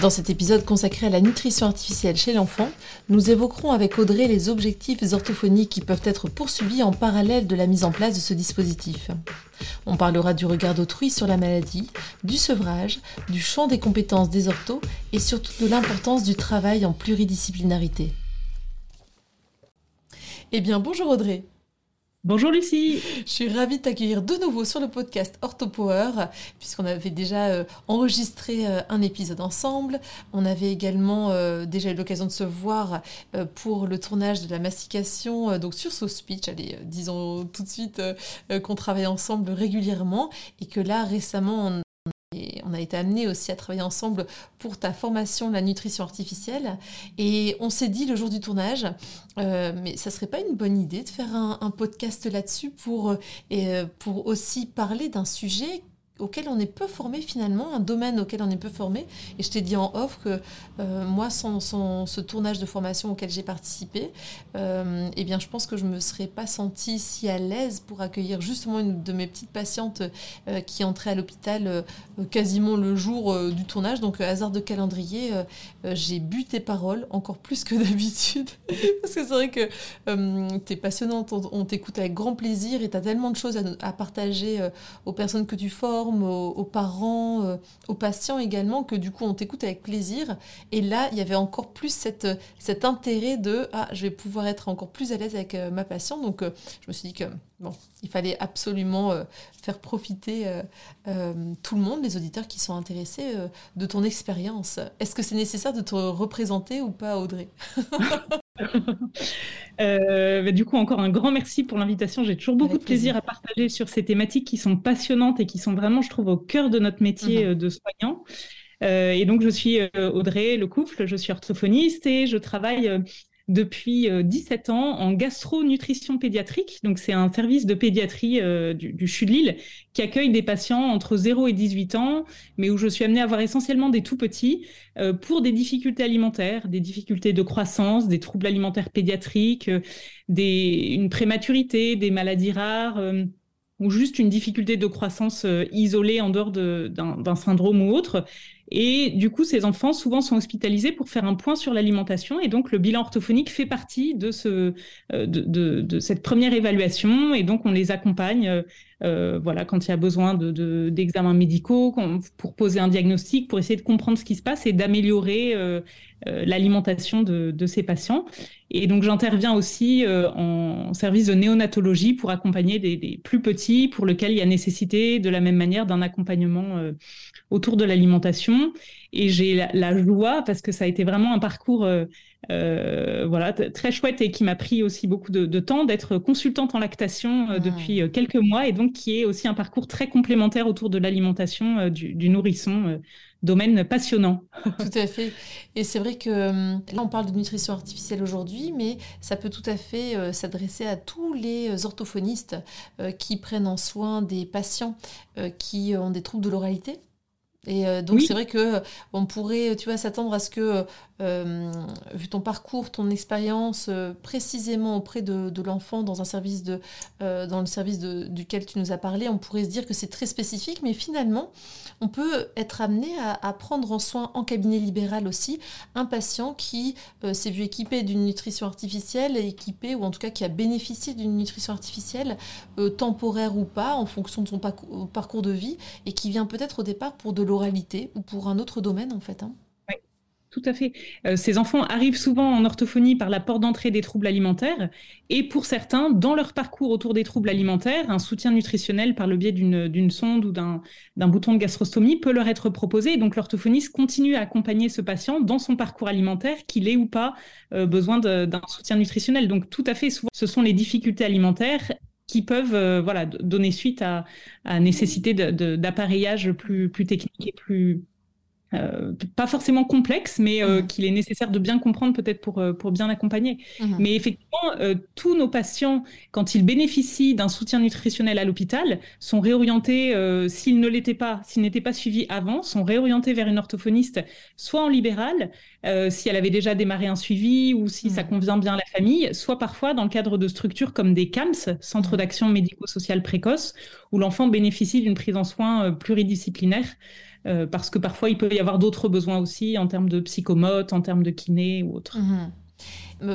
Dans cet épisode consacré à la nutrition artificielle chez l'enfant, nous évoquerons avec Audrey les objectifs orthophoniques qui peuvent être poursuivis en parallèle de la mise en place de ce dispositif. On parlera du regard d'autrui sur la maladie, du sevrage, du champ des compétences des orthos et surtout de l'importance du travail en pluridisciplinarité. Eh bien, bonjour Audrey. Bonjour Lucie Je suis ravie de t'accueillir de nouveau sur le podcast OrthoPower, puisqu'on avait déjà euh, enregistré euh, un épisode ensemble. On avait également euh, déjà eu l'occasion de se voir pour le tournage de la mastication, donc sur SoSpeech. Allez, disons tout de suite qu'on travaille ensemble régulièrement et que là, récemment, on a été amené aussi à travailler ensemble pour ta formation la nutrition artificielle. Et on s'est dit le jour du tournage, euh, mais ça serait pas une bonne idée de faire un, podcast là-dessus pour, euh, pour aussi parler d'un sujet auquel on est peu formé finalement, un domaine auquel on est peu formé. Et je t'ai dit en off que euh, moi, sans, ce tournage de formation auquel j'ai participé, euh, eh bien, je pense que je me serais pas sentie si à l'aise pour accueillir justement une de mes petites patientes euh, qui entrait à l'hôpital quasiment le jour du tournage. Donc, hasard de calendrier, j'ai bu tes paroles encore plus que d'habitude. Parce que c'est vrai que tu es passionnante, on, t'écoute avec grand plaisir et tu as tellement de choses à partager aux personnes que tu formes aux, parents, euh, aux patients également, que du coup on t'écoute avec plaisir. Et là, il y avait encore plus cet intérêt de ah, je vais pouvoir être encore plus à l'aise avec euh, ma patiente. Donc euh, je me suis dit que bon, il fallait absolument faire profiter tout le monde, les auditeurs qui sont intéressés de ton expérience. Est-ce que c'est nécessaire de te représenter ou pas, Audrey? Euh, du coup, encore un grand merci pour l'invitation. J'ai toujours beaucoup de plaisir, à partager sur ces thématiques qui sont passionnantes et qui sont vraiment, je trouve, au cœur de notre métier mhm. euh, de soignant. Euh, et donc, je suis Audrey Lecouffle, je suis orthophoniste et je travaille depuis 17 euh, ans en gastro-nutrition pédiatrique. Donc, c'est un service de pédiatrie euh, du, du Lille qui accueille des patients entre 0 et 18 ans, mais où je suis amenée à voir essentiellement des tout petits euh, pour des difficultés alimentaires, des difficultés de croissance, des troubles alimentaires pédiatriques, une prématurité, des maladies rares ou juste une difficulté de croissance isolée en dehors d'un syndrome ou autre. Et du coup, ces enfants souvent sont hospitalisés pour faire un point sur l'alimentation. Et donc, le bilan orthophonique fait partie de, euh, cette première évaluation. Et donc, on les accompagne euh, euh, voilà, quand il y a besoin d'examens de, médicaux, pour poser un diagnostic, pour essayer de comprendre ce qui se passe et d'améliorer l'alimentation de, de, ces patients. Et donc, j'interviens aussi en service de néonatologie pour accompagner des, des, plus petits pour lesquels il y a nécessité, de la même manière, d'un accompagnement autour de l'alimentation. Et j'ai la, joie, parce que ça a été vraiment un parcours euh, euh, voilà, très chouette et qui m'a pris aussi beaucoup de, temps, d'être consultante en lactation euh, mmh. depuis quelques mois, et donc qui est aussi un parcours très complémentaire autour de l'alimentation du, du, nourrisson domaine passionnant. Tout à fait. Et c'est vrai que là, on parle de nutrition artificielle aujourd'hui, mais ça peut tout à fait s'adresser à tous les orthophonistes qui prennent en soin des patients qui ont des troubles de l'oralité. Et euh, donc c'est vrai que euh, on pourrait, tu vois, s'attendre à ce que euh, vu ton parcours, ton expérience euh, précisément auprès de, l'enfant dans un service de, euh, dans le service duquel tu nous as parlé, on pourrait se dire que c'est très spécifique, mais finalement, on peut être amené à, prendre en soin en cabinet libéral aussi un patient qui s'est vu équipé d'une nutrition artificielle, équipé ou en tout cas qui a bénéficié d'une nutrition artificielle temporaire ou pas, en fonction de son parcours de vie, et qui vient peut-être au départ pour de l'oralité ou pour un autre domaine en fait. Hein. Tout à fait. Euh, ces enfants arrivent souvent en orthophonie par la porte d'entrée des troubles alimentaires et pour certains, dans leur parcours autour des troubles alimentaires, un soutien nutritionnel par le biais d'une sonde ou d'un bouton de gastrostomie peut leur être proposé. Et donc l'orthophoniste continue à accompagner ce patient dans son parcours alimentaire, qu'il ait ou pas euh, besoin d'un soutien nutritionnel. Donc tout à fait, souvent, ce sont les difficultés alimentaires qui peuvent euh, voilà, donner suite à, à nécessité d'appareillage plus, plus technique et plus, euh, pas forcément complexe, mais euh, mhm. qu'il est nécessaire de bien comprendre peut-être pour, euh, pour bien accompagner. Mhm. Mais effectivement, tous nos patients, quand ils bénéficient d'un soutien nutritionnel à l'hôpital, sont réorientés, s'ils ne l'étaient pas, s'ils n'étaient pas suivis avant, sont réorientés vers une orthophoniste, soit en libéral, si elle avait déjà démarré un suivi ou si ça mhm. convient bien à la famille, soit parfois dans le cadre de structures comme des CAMS, Centres d'action médico-sociale précoce, où l'enfant bénéficie d'une prise en soins pluridisciplinaire. Euh, parce que parfois il peut y avoir d'autres besoins aussi en termes de psychomote, en termes de kiné ou autre. Mhm.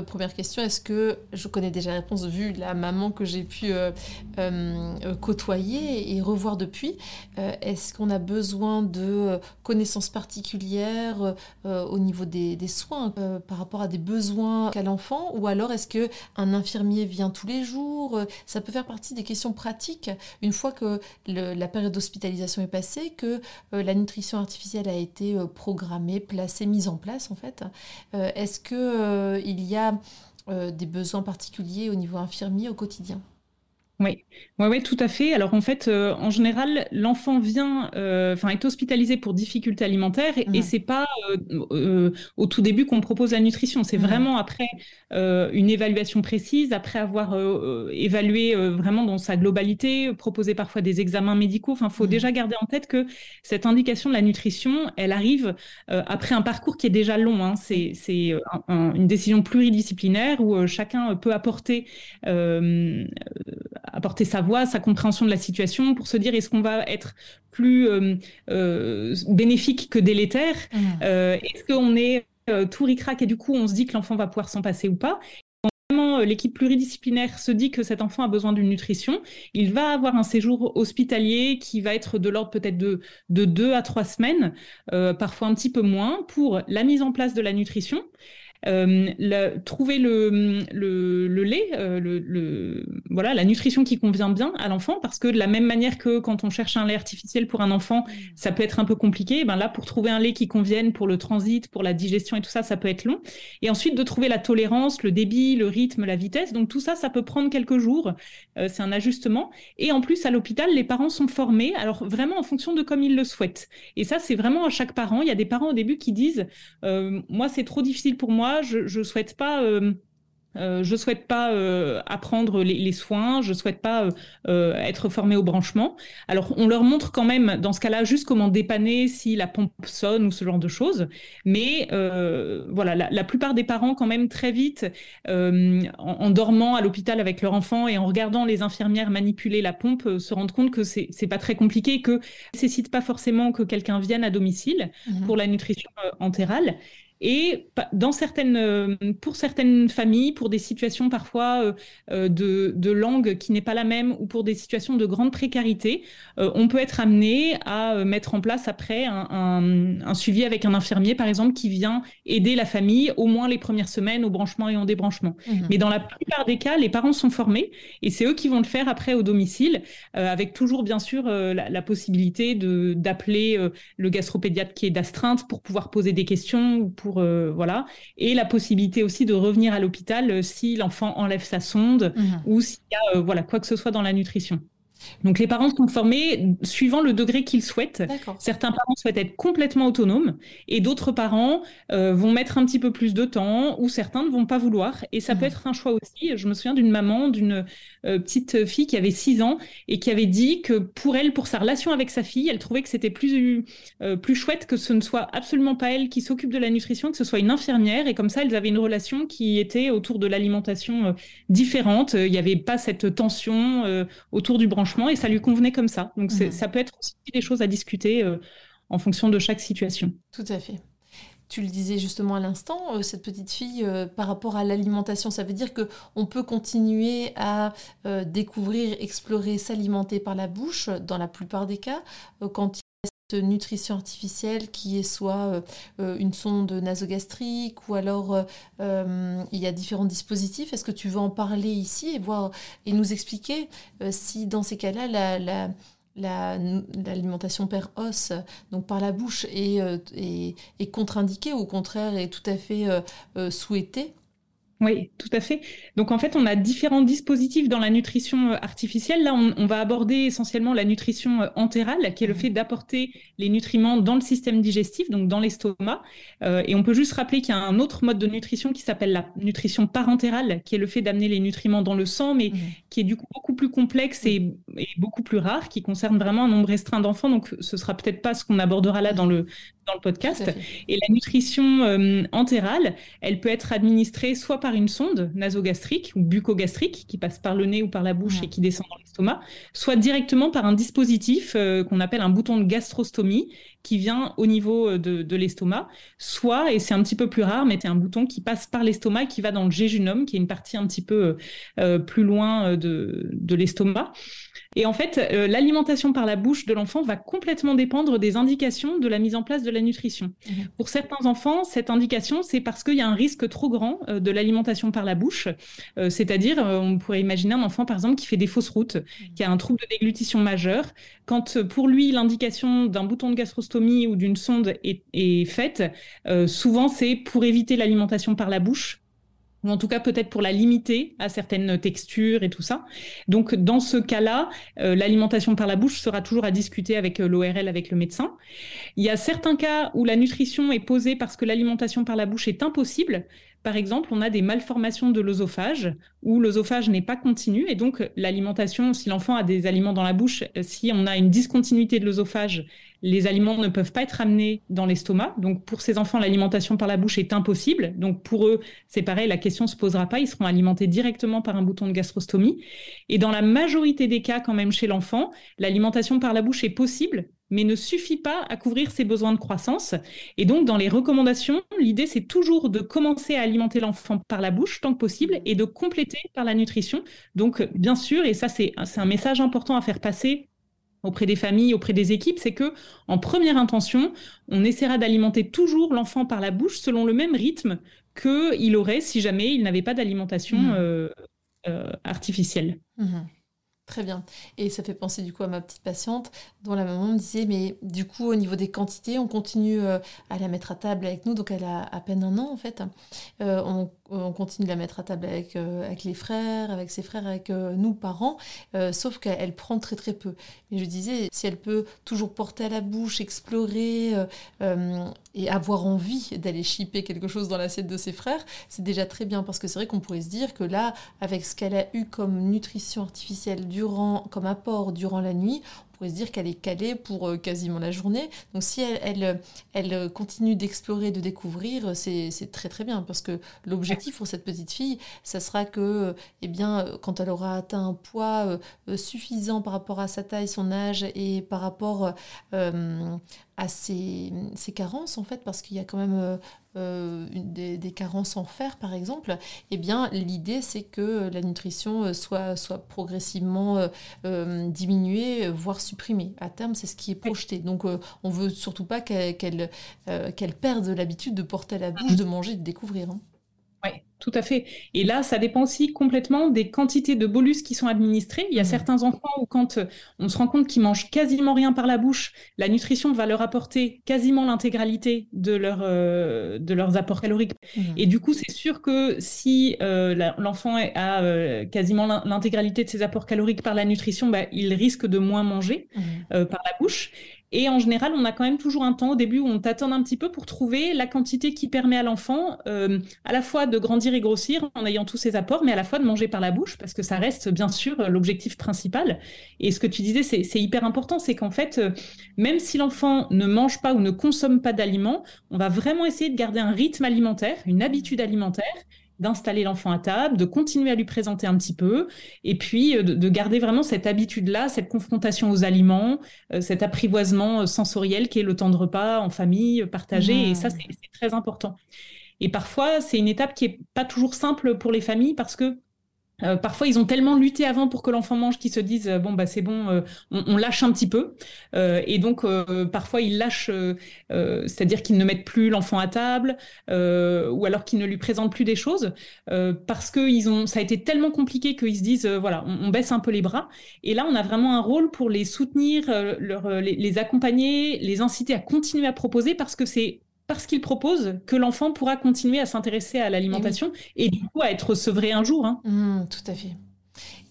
Première question, est-ce que je connais déjà la réponse vu la maman que j'ai pu euh, euh, côtoyer et revoir depuis euh, Est-ce qu'on a besoin de connaissances particulières au niveau des, soins par rapport à des besoins qu'a l'enfant Ou alors est-ce que un infirmier vient tous les jours Ça peut faire partie des questions pratiques une fois que la période d'hospitalisation est passée, que la nutrition artificielle a été programmée, placée, mise en place en fait. est-ce que y a euh, des besoins particuliers au niveau infirmier au quotidien. Oui, ouais, ouais, tout à fait. Alors en fait, euh, en général, l'enfant vient, euh, enfin, est hospitalisé pour difficultés alimentaires et, ce mmh. c'est pas euh, au tout début qu'on propose la nutrition. C'est mmh. vraiment après une évaluation précise, après avoir évalué vraiment dans sa globalité, proposé parfois des examens médicaux. Enfin, faut mmh. déjà garder en tête que cette indication de la nutrition, elle arrive après un parcours qui est déjà long. Hein. C'est une décision pluridisciplinaire où chacun peut apporter apporter sa voix, sa compréhension de la situation pour se dire est-ce qu'on va être plus euh, euh, bénéfique que délétère mmh. euh, Est-ce qu'on est tout ricrac et du coup on se dit que l'enfant va pouvoir s'en passer ou pas? L'équipe pluridisciplinaire se dit que cet enfant a besoin d'une nutrition, il va avoir un séjour hospitalier qui va être de l'ordre peut-être de, de deux à trois semaines, parfois un petit peu moins, pour la mise en place de la nutrition. Euh, trouver le, lait, euh, voilà, la nutrition qui convient bien à l'enfant, parce que de la même manière que quand on cherche un lait artificiel pour un enfant, ça peut être un peu compliqué. Ben là, pour trouver un lait qui convienne pour le transit, pour la digestion et tout ça, ça peut être long. Et ensuite, de trouver la tolérance, le débit, le rythme, la vitesse. Donc tout ça, ça peut prendre quelques jours. Euh, c'est un ajustement. Et en plus, à l'hôpital, les parents sont formés, alors vraiment en fonction de comme ils le souhaitent. Et ça, c'est vraiment à chaque parent. Il y a des parents au début qui disent, moi, c'est trop difficile pour moi je ne souhaite pas euh, euh, je souhaite pas euh, apprendre les, soins, je souhaite pas être formé au branchement. Alors on leur montre quand même dans ce cas-là juste comment dépanner si la pompe sonne ou ce genre de choses. Mais voilà, la, plupart des parents quand même très vite, en, dormant à l'hôpital avec leur enfant et en regardant les infirmières manipuler la pompe, se rendent compte que c'est c'est pas très compliqué, que nécessite pas forcément que quelqu'un vienne à domicile mmh pour la nutrition entérale. Et dans certaines, euh, pour certaines familles, pour des situations parfois euh, euh, de, de, langue qui n'est pas la même ou pour des situations de grande précarité, on peut être amené à mettre en place après un, un, suivi avec un infirmier, par exemple, qui vient aider la famille au moins les premières semaines au branchement et au débranchement. Mmh Mais dans la plupart des cas, les parents sont formés et c'est eux qui vont le faire après au domicile, avec toujours bien sûr la, la, possibilité d'appeler le gastropédiatre qui est d'astreinte pour pouvoir poser des questions ou pour euh, voilà, et la possibilité aussi de revenir à l'hôpital euh, si l'enfant enlève sa sonde mhm. ou s'il y a euh, voilà quoi que ce soit dans la nutrition. Donc les parents sont formés suivant le degré qu'ils souhaitent. Certains parents souhaitent être complètement autonomes et d'autres parents euh, vont mettre un petit peu plus de temps ou certains ne vont pas vouloir. Et ça peut mmh. être un choix aussi. Je me souviens d'une maman, d'une euh, petite fille qui avait 6 ans et qui avait dit que pour elle, pour sa relation avec sa fille, elle trouvait que c'était plus, euh, plus chouette que ce ne soit absolument pas elle qui s'occupe de la nutrition, que ce soit une infirmière. Et comme ça, elles avaient une relation qui était autour de l'alimentation différente. Il n'y avait pas cette tension autour du branchement et ça lui convenait comme ça. Donc mhm. ça peut être aussi des choses à discuter euh, en fonction de chaque situation. Tout à fait. Tu le disais justement à l'instant, euh, cette petite fille, euh, par rapport à l'alimentation, ça veut dire que on peut continuer à découvrir, explorer, s'alimenter par la bouche, dans la plupart des cas, quand nutrition artificielle qui est soit une sonde nasogastrique ou alors il y a différents dispositifs. Est-ce que tu veux en parler ici et voir et nous expliquer si dans ces cas-là la, l'alimentation per os, donc par la bouche, est, est, contre-indiquée ou au contraire est tout à fait souhaitée? Oui, tout à fait. Donc en fait, on a différents dispositifs dans la nutrition euh, artificielle. Là, on, va aborder essentiellement la nutrition euh, entérale, qui est le mmh. fait d'apporter les nutriments dans le système digestif, donc dans l'estomac. Euh, et on peut juste rappeler qu'il y a un autre mode de nutrition qui s'appelle la nutrition parentérale, qui est le fait d'amener les nutriments dans le sang, mais mmh. qui est du coup beaucoup plus complexe et, mmh. et, beaucoup plus rare, qui concerne vraiment un nombre restreint d'enfants. Donc ce sera peut-être pas ce qu'on abordera là dans le dans le podcast. Et la nutrition euh, entérale, elle peut être administrée soit par une sonde nasogastrique ou buccogastrique qui passe par le nez ou par la bouche et qui descend dans l'estomac, soit directement par un dispositif euh, qu'on appelle un bouton de gastrostomie qui vient au niveau euh, de, l'estomac, soit, et c'est un petit peu plus rare, mais c'est un bouton qui passe par l'estomac et qui va dans le jéjunum, qui est une partie un petit peu plus loin de, de l'estomac. Et en fait, euh, l'alimentation par la bouche de l'enfant va complètement dépendre des indications de la mise en place de la nutrition. Mhm. Pour certains enfants, cette indication, c'est parce qu'il y a un risque trop grand euh, de l'alimentation par la bouche. Euh, c'est-à-dire, on pourrait imaginer un enfant, par exemple, qui fait des fausses routes, qui a un trouble de déglutition majeur. Quand pour lui, l'indication d'un bouton de gastrostomie ou d'une sonde est, est faite, souvent c'est pour éviter l'alimentation par la bouche ou en tout cas peut-être pour la limiter à certaines textures et tout ça. Donc dans ce cas-là, euh, l'alimentation par la bouche sera toujours à discuter avec euh, l'ORL, avec le médecin. Il y a certains cas où la nutrition est posée parce que l'alimentation par la bouche est impossible. Par exemple, on a des malformations de l'œsophage où l'œsophage n'est pas continu et donc l'alimentation, si l'enfant a des aliments dans la bouche, euh, si on a une discontinuité de l'œsophage, les aliments ne peuvent pas être amenés dans l'estomac. Donc pour ces enfants, l'alimentation par la bouche est impossible. Donc pour eux, c'est pareil, la question se posera pas. Ils seront alimentés directement par un bouton de gastrostomie. Et dans la majorité des cas, quand même chez l'enfant, l'alimentation par la bouche est possible, mais ne suffit pas à couvrir ses besoins de croissance. Et donc, dans les recommandations, l'idée, c'est toujours de commencer à alimenter l'enfant par la bouche tant que possible et de compléter par la nutrition. Donc, bien sûr, et ça, c'est un message important à faire passer auprès des familles, auprès des équipes, c'est que en première intention, on essaiera d'alimenter toujours l'enfant par la bouche selon le même rythme qu'il aurait si jamais il n'avait pas d'alimentation mmh. euh, euh, artificielle. Mmh. Très bien. Et ça fait penser du coup à ma petite patiente dont la maman me disait, mais du coup au niveau des quantités, on continue euh, à la mettre à table avec nous, donc elle a à peine un an en fait. on on continue de la mettre à table avec, euh, les frères, avec ses frères, avec euh, nous, parents, euh, sauf qu'elle prend très très peu. Mais je disais, si elle peut toujours porter à la bouche, explorer et avoir envie d'aller chipper quelque chose dans l'assiette de ses frères, c'est déjà très bien, parce que c'est vrai qu'on pourrait se dire que là, avec ce qu'elle a eu comme nutrition artificielle durant, comme apport durant la nuit, pourrait se dire qu'elle est calée pour euh, quasiment la journée. Donc si elle, elle, continue d'explorer, de découvrir, c'est très très bien parce que l'objectif pour cette petite fille, ça sera que, eh bien, quand elle aura atteint un poids euh, suffisant par rapport à sa taille, son âge et par rapport euh, à ses, carences en fait parce qu'il y a quand même euh, euh, des, carences en fer par exemple eh bien l'idée c'est que la nutrition soit, soit progressivement euh, diminuée voire supprimée. À terme c'est ce qui est projeté. Donc on veut surtout pas qu'elle perde l'habitude de porter à la bouche de manger de découvrir hein. Oui, tout à fait. Et là, ça dépend aussi complètement des quantités de bolus qui sont administrés. Il y a mmh. certains enfants où quand euh, on se rend compte qu'ils mangent quasiment rien par la bouche, la nutrition va leur apporter quasiment l'intégralité de, leur, euh, de leurs apports caloriques. Mmh. Et du coup, c'est sûr que si euh, l'enfant a quasiment l'intégralité de ses apports caloriques par la nutrition, bah, il risque de moins manger mmh. par la bouche. Et en général, on a quand même toujours un temps au début où on tâtonne un petit peu pour trouver la quantité qui permet à l'enfant euh, à la fois de grandir et grossir en ayant tous ses apports, mais à la fois de manger par la bouche, parce que ça reste bien sûr l'objectif principal. Et ce que tu disais, c'est hyper important, c'est qu'en fait, euh, même si l'enfant ne mange pas ou ne consomme pas d'aliments, on va vraiment essayer de garder un rythme alimentaire, une habitude alimentaire d'installer l'enfant à table, de continuer à lui présenter un petit peu, et puis euh, de, garder vraiment cette habitude-là, cette confrontation aux aliments, euh, cet apprivoisement euh, sensoriel qui est le temps de repas en famille, partagé, et ça, c'est très important. Et parfois, c'est une étape qui est pas toujours simple pour les familles parce que euh, parfois, ils ont tellement lutté avant pour que l'enfant mange qu'ils se disent bon bah c'est bon, euh, on, lâche un petit peu. Euh, et donc parfois ils lâchent, c'est-à-dire qu'ils ne mettent plus l'enfant à table, ou alors qu'ils ne lui présentent plus des choses parce que ils ont, ça a été tellement compliqué qu'ils se disent voilà, on, baisse un peu les bras. Et là, on a vraiment un rôle pour les soutenir, leur, les, les accompagner, les inciter à continuer à proposer parce que c'est parce qu'il propose que l'enfant pourra continuer à s'intéresser à l'alimentation et, du coup à être sevré un jour. Hein. Mmh, tout à fait.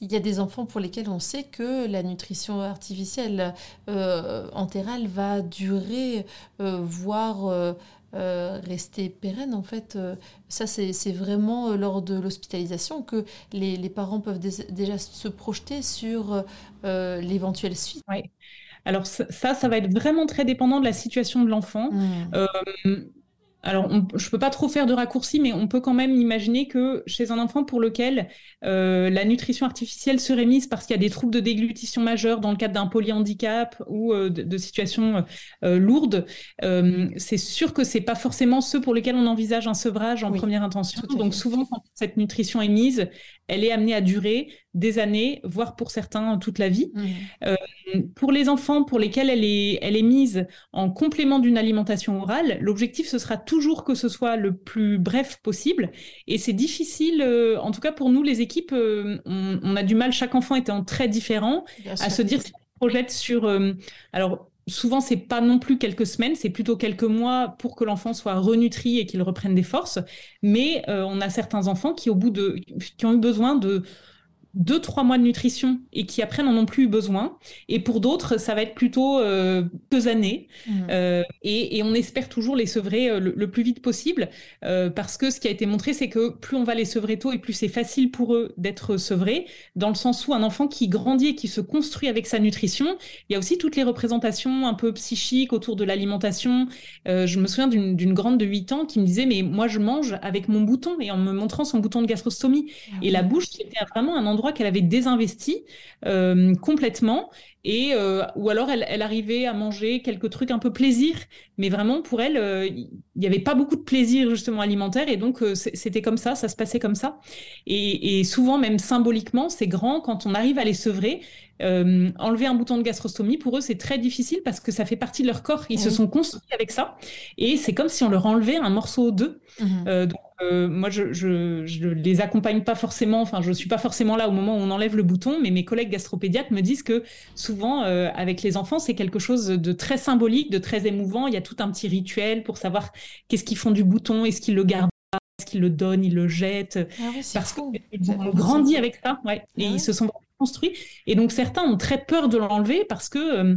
Il y a des enfants pour lesquels on sait que la nutrition artificielle euh, entérale va durer, euh, voire euh, rester pérenne. En fait, ça, c'est vraiment lors de l'hospitalisation que les, parents peuvent déjà se projeter sur l'éventuelle suite. Oui. Alors ça, ça va être vraiment très dépendant de la situation de l'enfant. Mmh alors, je ne peux pas trop faire de raccourcis, mais on peut quand même imaginer que chez un enfant pour lequel euh, la nutrition artificielle serait mise parce qu'il y a des troubles de déglutition majeurs dans le cadre d'un polyhandicap ou euh, de, situations euh, lourdes, c'est sûr que ce n'est pas forcément ceux pour lesquels on envisage un sevrage en première intention. Donc, souvent, quand cette nutrition est mise, elle est amenée à durer des années, voire pour certains toute la vie. Mmh. Euh, pour les enfants pour lesquels elle est, elle est mise en complément d'une alimentation orale, l'objectif ce sera toujours que ce soit le plus bref possible. Et c'est difficile, euh, en tout cas pour nous les équipes, euh, on, a du mal, chaque enfant étant très différent, à se dire si on projette sur... alors souvent c'est pas non plus quelques semaines, c'est plutôt quelques mois pour que l'enfant soit renutri et qu'il reprenne des forces. Mais on a certains enfants qui au bout de qui ont eu besoin de deux, trois mois de nutrition et qui après n'en ont plus eu besoin. Et pour d'autres, ça va être plutôt euh, deux années. Mmh. Euh, et, on espère toujours les sevrer euh, le, plus vite possible parce que ce qui a été montré, c'est que plus on va les sevrer tôt et plus c'est facile pour eux d'être sevrés, dans le sens où un enfant qui grandit et qui se construit avec sa nutrition, il y a aussi toutes les représentations un peu psychiques autour de l'alimentation. je me souviens d'une grande de 8 ans qui me disait, mais moi je mange avec mon bouton et en me montrant son bouton de gastrostomie. Ah et la bouche, c'était vraiment un endroit qu'elle avait désinvesti euh, complètement et euh, ou alors elle, arrivait à manger quelques trucs un peu plaisir, mais vraiment pour elle, euh, il n'y avait pas beaucoup de plaisir justement alimentaire et donc c'était comme ça, ça se passait comme ça. Et, et souvent même symboliquement, c'est grand quand on arrive à les sevrer. enlever un bouton de gastrostomie, pour eux, c'est très difficile parce que ça fait partie de leur corps. Ils se sont construits avec ça. Et c'est comme si on leur enlevait un morceau d'eux. Mmh euh, moi, je, je, les accompagne pas forcément, enfin, je suis pas forcément là au moment où on enlève le bouton, mais mes collègues gastropédiatres me disent que souvent, euh, avec les enfants, c'est quelque chose de très symbolique, de très émouvant. Il y a tout un petit rituel pour savoir qu'est-ce qu'ils font du bouton, est-ce qu'ils le gardent est-ce qu'ils le donnent, ils le jettent, ah parce qu'ils ont grandi avec ça, ouais, et ah ils se sont construits. Et donc certains ont très peur de l'enlever parce que euh,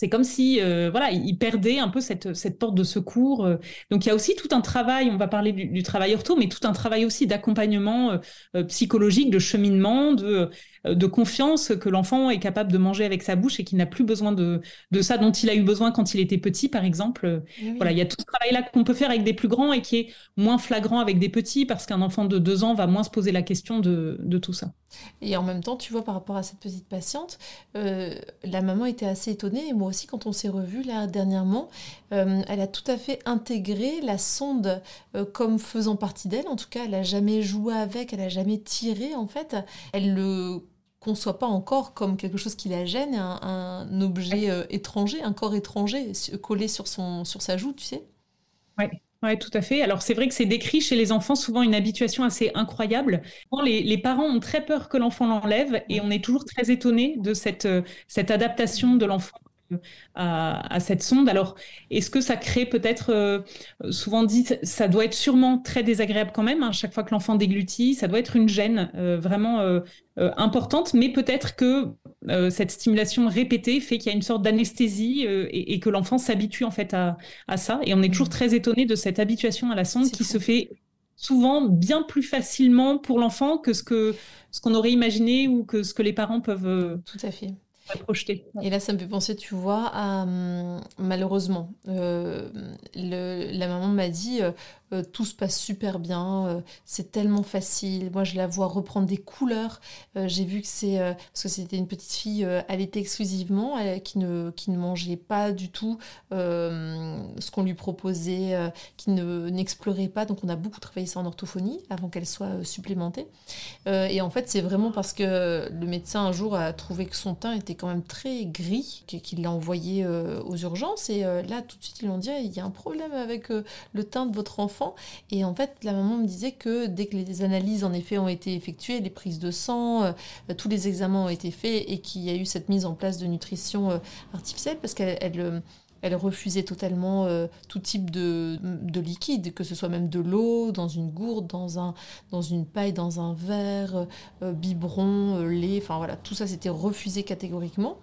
c'est comme si, euh, voilà, il perdait un peu cette, cette porte de secours. Euh. Donc, il y a aussi tout un travail, on va parler du, travail ortho, mais tout un travail aussi d'accompagnement euh, psychologique, de cheminement, de, de confiance que l'enfant est capable de manger avec sa bouche et qu'il n'a plus besoin de, de ça dont il a eu besoin quand il était petit, par exemple. Eh voilà, il y a tout ce travail-là qu'on peut faire avec des plus grands et qui est moins flagrant avec des petits parce qu'un enfant de deux ans va moins se poser la question de, de tout ça. Et en même temps, tu vois, par rapport à cette petite patiente, la maman était assez étonnée, et moi aussi quand on s'est revu là dernièrement, euh, elle a tout à fait intégré la sonde euh, comme faisant partie d'elle. En tout cas, elle a jamais joué avec, elle a jamais tiré en fait. Elle le conçoit pas encore comme quelque chose qui la gêne, un, objet euh, étranger, un corps étranger collé sur, son, sur sa joue, tu sais. Oui. Oui, tout à fait. Alors c'est vrai que c'est décrit chez les enfants souvent une habituation assez incroyable. Les, les parents ont très peur que l'enfant l'enlève et on est toujours très étonné de cette, cette adaptation de l'enfant à, cette sonde. Alors, est-ce que ça crée peut-être, euh, souvent dit, ça doit être sûrement très désagréable quand même, à hein, chaque fois que l'enfant déglutit, ça doit être une gêne euh, vraiment euh, importante, mais peut-être que cette stimulation répétée fait qu'il y a une sorte d'anesthésie et, que l'enfant s'habitue en fait à, ça. Et on est toujours mmh. très étonné de cette habituation à la sonde qui se fait souvent bien plus facilement pour l'enfant que ce que ce qu'on aurait imaginé ou que ce que les parents peuvent tout à fait projeter. Et là, ça me fait penser, tu vois, à hum, malheureusement, euh, la maman m'a dit euh, tout se passe super bien, euh, c'est tellement facile. Moi, je la vois reprendre des couleurs. Euh, j'ai vu que c'est parce que c'était une petite fille allaitée exclusivement, qui ne qui ne mangeait pas du tout ce qu'on lui proposait, qui ne n'explorait pas. Donc, on a beaucoup travaillé ça en orthophonie avant qu'elle soit supplémentée. et en fait, c'est vraiment parce que le médecin un jour a trouvé que son teint était quand même très gris, qu'il l'a envoyé aux urgences. Et là, tout de suite, ils lui ont dit il y a un problème avec le teint de votre enfant et en fait, la maman me disait que dès que les analyses en effet ont été effectuées, les prises de sang, euh, tous les examens ont été faits et qu'il y a eu cette mise en place de nutrition euh, artificielle parce qu'elle Elle refusait totalement euh, tout type de, de, liquide, que ce soit même de l'eau, dans une gourde, dans, un, dans une paille, dans un verre, euh, biberon, lait, enfin voilà, tout ça c'était refusé catégoriquement.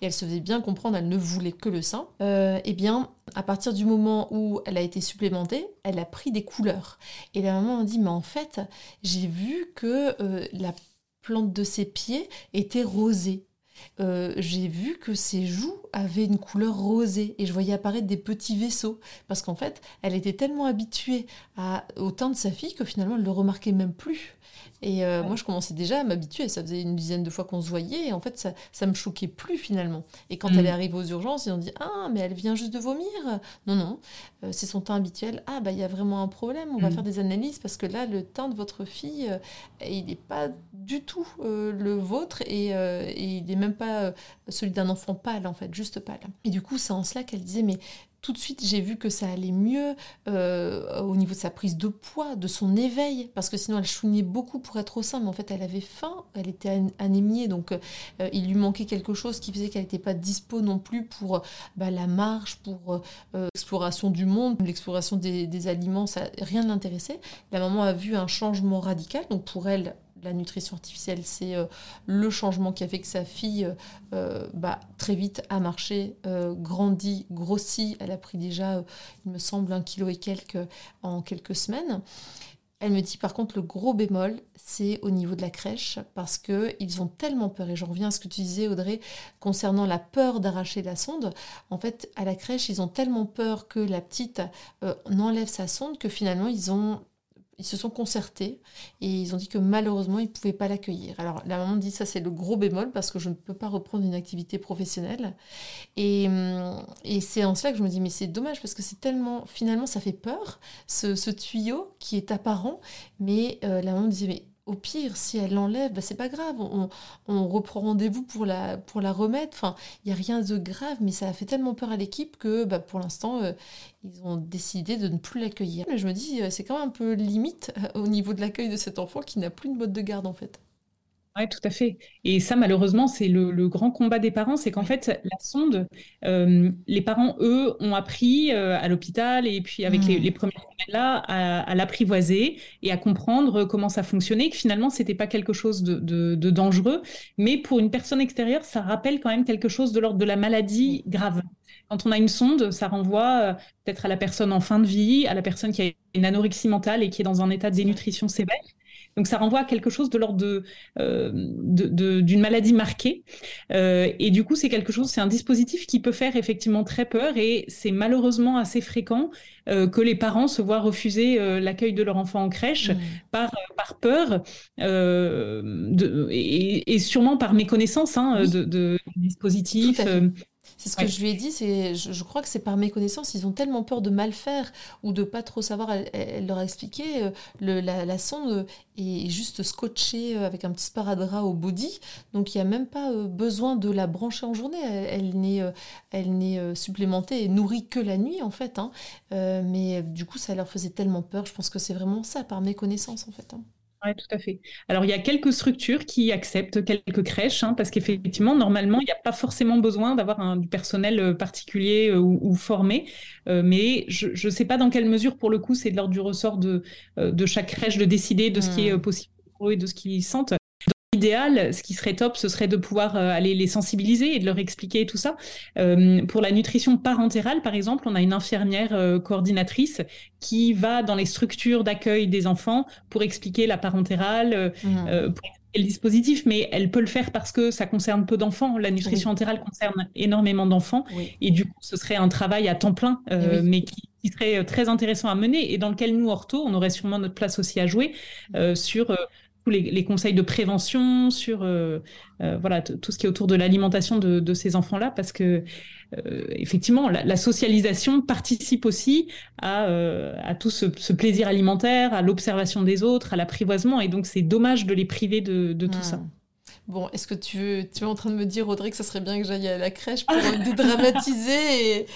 Et elle se faisait bien comprendre, elle ne voulait que le sein. eh bien, à partir du moment où elle a été supplémentée, elle a pris des couleurs. Et la maman a dit, mais en fait, j'ai vu que la plante de ses pieds était rosée. Euh, j'ai vu que ses joues avaient une couleur rosée et je voyais apparaître des petits vaisseaux parce qu'en fait, elle était tellement habituée au teint de sa fille que finalement, elle ne le remarquait même plus. Et euh, moi, je commençais déjà à m'habituer. Ça faisait une dizaine de fois qu'on se voyait. Et en fait, ça, ça me choquait plus finalement. Et quand elle mm. est arrivée aux urgences, ils ont dit Ah, mais elle vient juste de vomir. Non, non, euh, c'est son teint habituel. Ah, bah, il y a vraiment un problème. On va mm. faire des analyses parce que là, le teint de votre fille, euh, il n'est pas du tout le vôtre. Et, et il n'est même pas celui d'un enfant pâle, en fait, juste pâle. Et du coup, c'est en cela qu'elle disait Mais tout de suite, j'ai vu que ça allait mieux euh, au niveau de sa prise de poids, de son éveil, parce que sinon elle chouinait beaucoup pour être au sein, mais en fait elle avait faim, elle était anémiée, donc euh, il lui manquait quelque chose qui faisait qu'elle n'était pas dispo non plus pour bah, la marche, pour l'exploration euh, du monde, l'exploration des, des, aliments, ça, rien ne l'intéressait. La maman a vu un changement radical, donc pour elle, la nutrition artificielle, c'est euh, le changement qui a fait que sa fille, euh, euh, bah, très vite, a marché, grandi, grossi. Elle a pris déjà, il me semble, un kilo et quelques en quelques semaines. Elle me dit par contre le gros bémol, c'est au niveau de la crèche parce que ils ont tellement peur et j'en reviens à ce que tu disais Audrey concernant la peur d'arracher la sonde. En fait, à la crèche, ils ont tellement peur que la petite n'enlève sa sonde que finalement ils ont ils se sont concertés et ils ont dit que malheureusement, ils ne pouvaient pas l'accueillir. Alors la maman dit ça, c'est le gros bémol parce que je ne peux pas reprendre une activité professionnelle. Et, et c'est en cela que je me dis, mais c'est dommage parce que c'est tellement, finalement, ça fait peur, ce, tuyau qui est apparent. Mais euh, la maman disait, mais au pire, si elle l'enlève, bah, c'est pas grave. On, reprend rendez-vous pour la, pour la remettre. Enfin, il n'y a rien de grave, mais ça a fait tellement peur à l'équipe que bah, pour l'instant, euh, ils ont décidé de ne plus l'accueillir. Mais je me dis, euh, c'est quand même un peu limite euh, au niveau de l'accueil de cet enfant qui n'a plus de mode de garde en fait. Oui, tout à fait. Et ça, malheureusement, c'est le, grand combat des parents, c'est qu'en fait, la sonde, euh, les parents, eux, ont appris euh, à l'hôpital et puis avec les, mmh. premiers là à, l'apprivoiser et à comprendre comment ça fonctionnait, que finalement, c'était pas quelque chose de, dangereux, mais pour une personne extérieure, ça rappelle quand même quelque chose de l'ordre de la maladie grave. Quand on a une sonde, ça renvoie euh, peut-être à la personne en fin de vie, à la personne qui a une anorexie mentale et qui est dans un état de dénutrition sévère. Donc ça renvoie à quelque chose de l'ordre euh, de, d'une maladie marquée. Euh, et du coup, c'est quelque chose, c'est un dispositif qui peut faire effectivement très peur et c'est malheureusement assez fréquent euh, que les parents se voient refuser l'accueil de leur enfant en crèche mmh. par, par peur et, sûrement par méconnaissance hein, de, de, dispositifs. C'est ce que je lui ai dit, c'est, je, crois que c'est par méconnaissance, ils ont tellement peur de mal faire ou de pas trop savoir. Elle, leur a expliqué, euh, le, la, sonde est juste scotchée euh, avec un petit sparadrap au body, donc il n'y a même pas euh, besoin de la brancher en journée. Elle, n'est, elle n'est supplémentée et nourrie que la nuit en fait. Hein. mais du coup, ça leur faisait tellement peur. Je pense que c'est vraiment ça, par méconnaissance en fait. Hein. Oui, tout à fait. Alors, il y a quelques structures qui acceptent quelques crèches, hein, parce qu'effectivement, normalement, il n'y a pas forcément besoin d'avoir du personnel euh, particulier euh, ou, formé. Euh, mais je ne sais pas dans quelle mesure, pour le coup, c'est de l'ordre du ressort de, de chaque crèche de décider de ce qui est mmh. possible pour eux et de ce qu'ils sentent idéal, ce qui serait top, ce serait de pouvoir euh, aller les sensibiliser et de leur expliquer tout ça. Euh, pour la nutrition parentérale, par exemple, on a une infirmière euh, coordinatrice qui va dans les structures d'accueil des enfants pour expliquer la parentérale, mmh. pour le dispositif, mais elle peut le faire parce que ça concerne peu d'enfants. La nutrition entérale concerne énormément d'enfants. Et du coup, ce serait un travail à temps plein, eh mais qui, serait très intéressant à mener et dans lequel nous, ortho, on aurait sûrement notre place aussi à jouer mmh. sur les, conseils de prévention, sur euh, euh, voilà tout ce qui est autour de l'alimentation de, ces enfants-là, parce que euh, effectivement, la, socialisation participe aussi à, à tout ce, plaisir alimentaire, à l'observation des autres, à l'apprivoisement, et donc c'est dommage de les priver de, tout ça. Bon, est-ce que tu, veux, tu es en train de me dire, Audrey, que ça serait bien que j'aille à la crèche pour dédramatiser et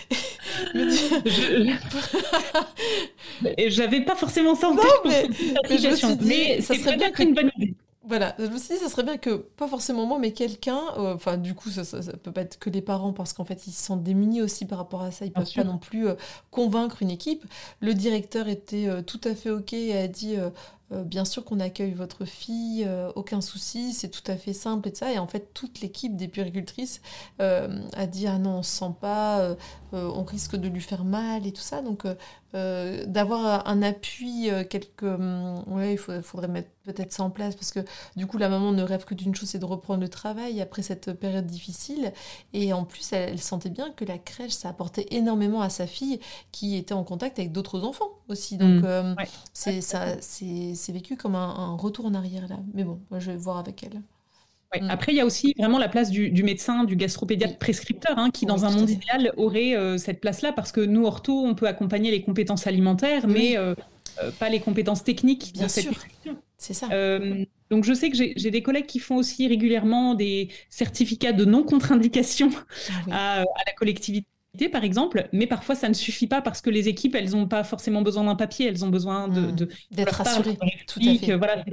dire... J'avais pas forcément ça en tête. mais, mais, je me suis dit, ça serait bien que... une bonne idée. Voilà, je me suis dit, ça serait bien que, pas forcément moi, mais quelqu'un, euh, enfin, du coup, ça, ça, peut pas être que les parents, parce qu'en fait, ils se sentent démunis aussi par rapport à ça, ils peuvent pas non plus euh, convaincre une équipe. Le directeur était euh, tout à fait OK et a dit, bien sûr qu'on accueille votre fille, aucun souci, c'est tout à fait simple et ça. Et en fait, toute l'équipe des puéricultrices a dit, ah non, on se sent pas, on risque de lui faire mal et tout ça. Donc, d'avoir un appui, quelques... Hum, ouais, il faudrait mettre peut-être ça en place, parce que du coup, la maman ne rêve que d'une chose, c'est de reprendre le travail après cette période difficile. Et en plus, elle, sentait bien que la crèche, ça apportait énormément à sa fille qui était en contact avec d'autres enfants aussi. Donc, mmh. euh, c'est, ça, c'est, vécu comme un, retour en arrière là. Mais bon, moi, je vais voir avec elle. Mmh. Après, il y a aussi vraiment la place du, médecin, du gastropédiatre prescripteur, hein, qui, dans un monde idéal, aurait euh, cette place-là, parce que nous, ortho, on peut accompagner les compétences alimentaires, mais euh, pas les compétences techniques Bien de cette sûr. C'est ça. Euh, donc je sais que j'ai des collègues qui font aussi régulièrement des certificats de non-contre-indication ah à, la collectivité par exemple, mais parfois ça ne suffit pas parce que les équipes, elles n'ont pas forcément besoin d'un papier, elles ont besoin de, mmh. d'être rassurées. Tout à fait. Voilà,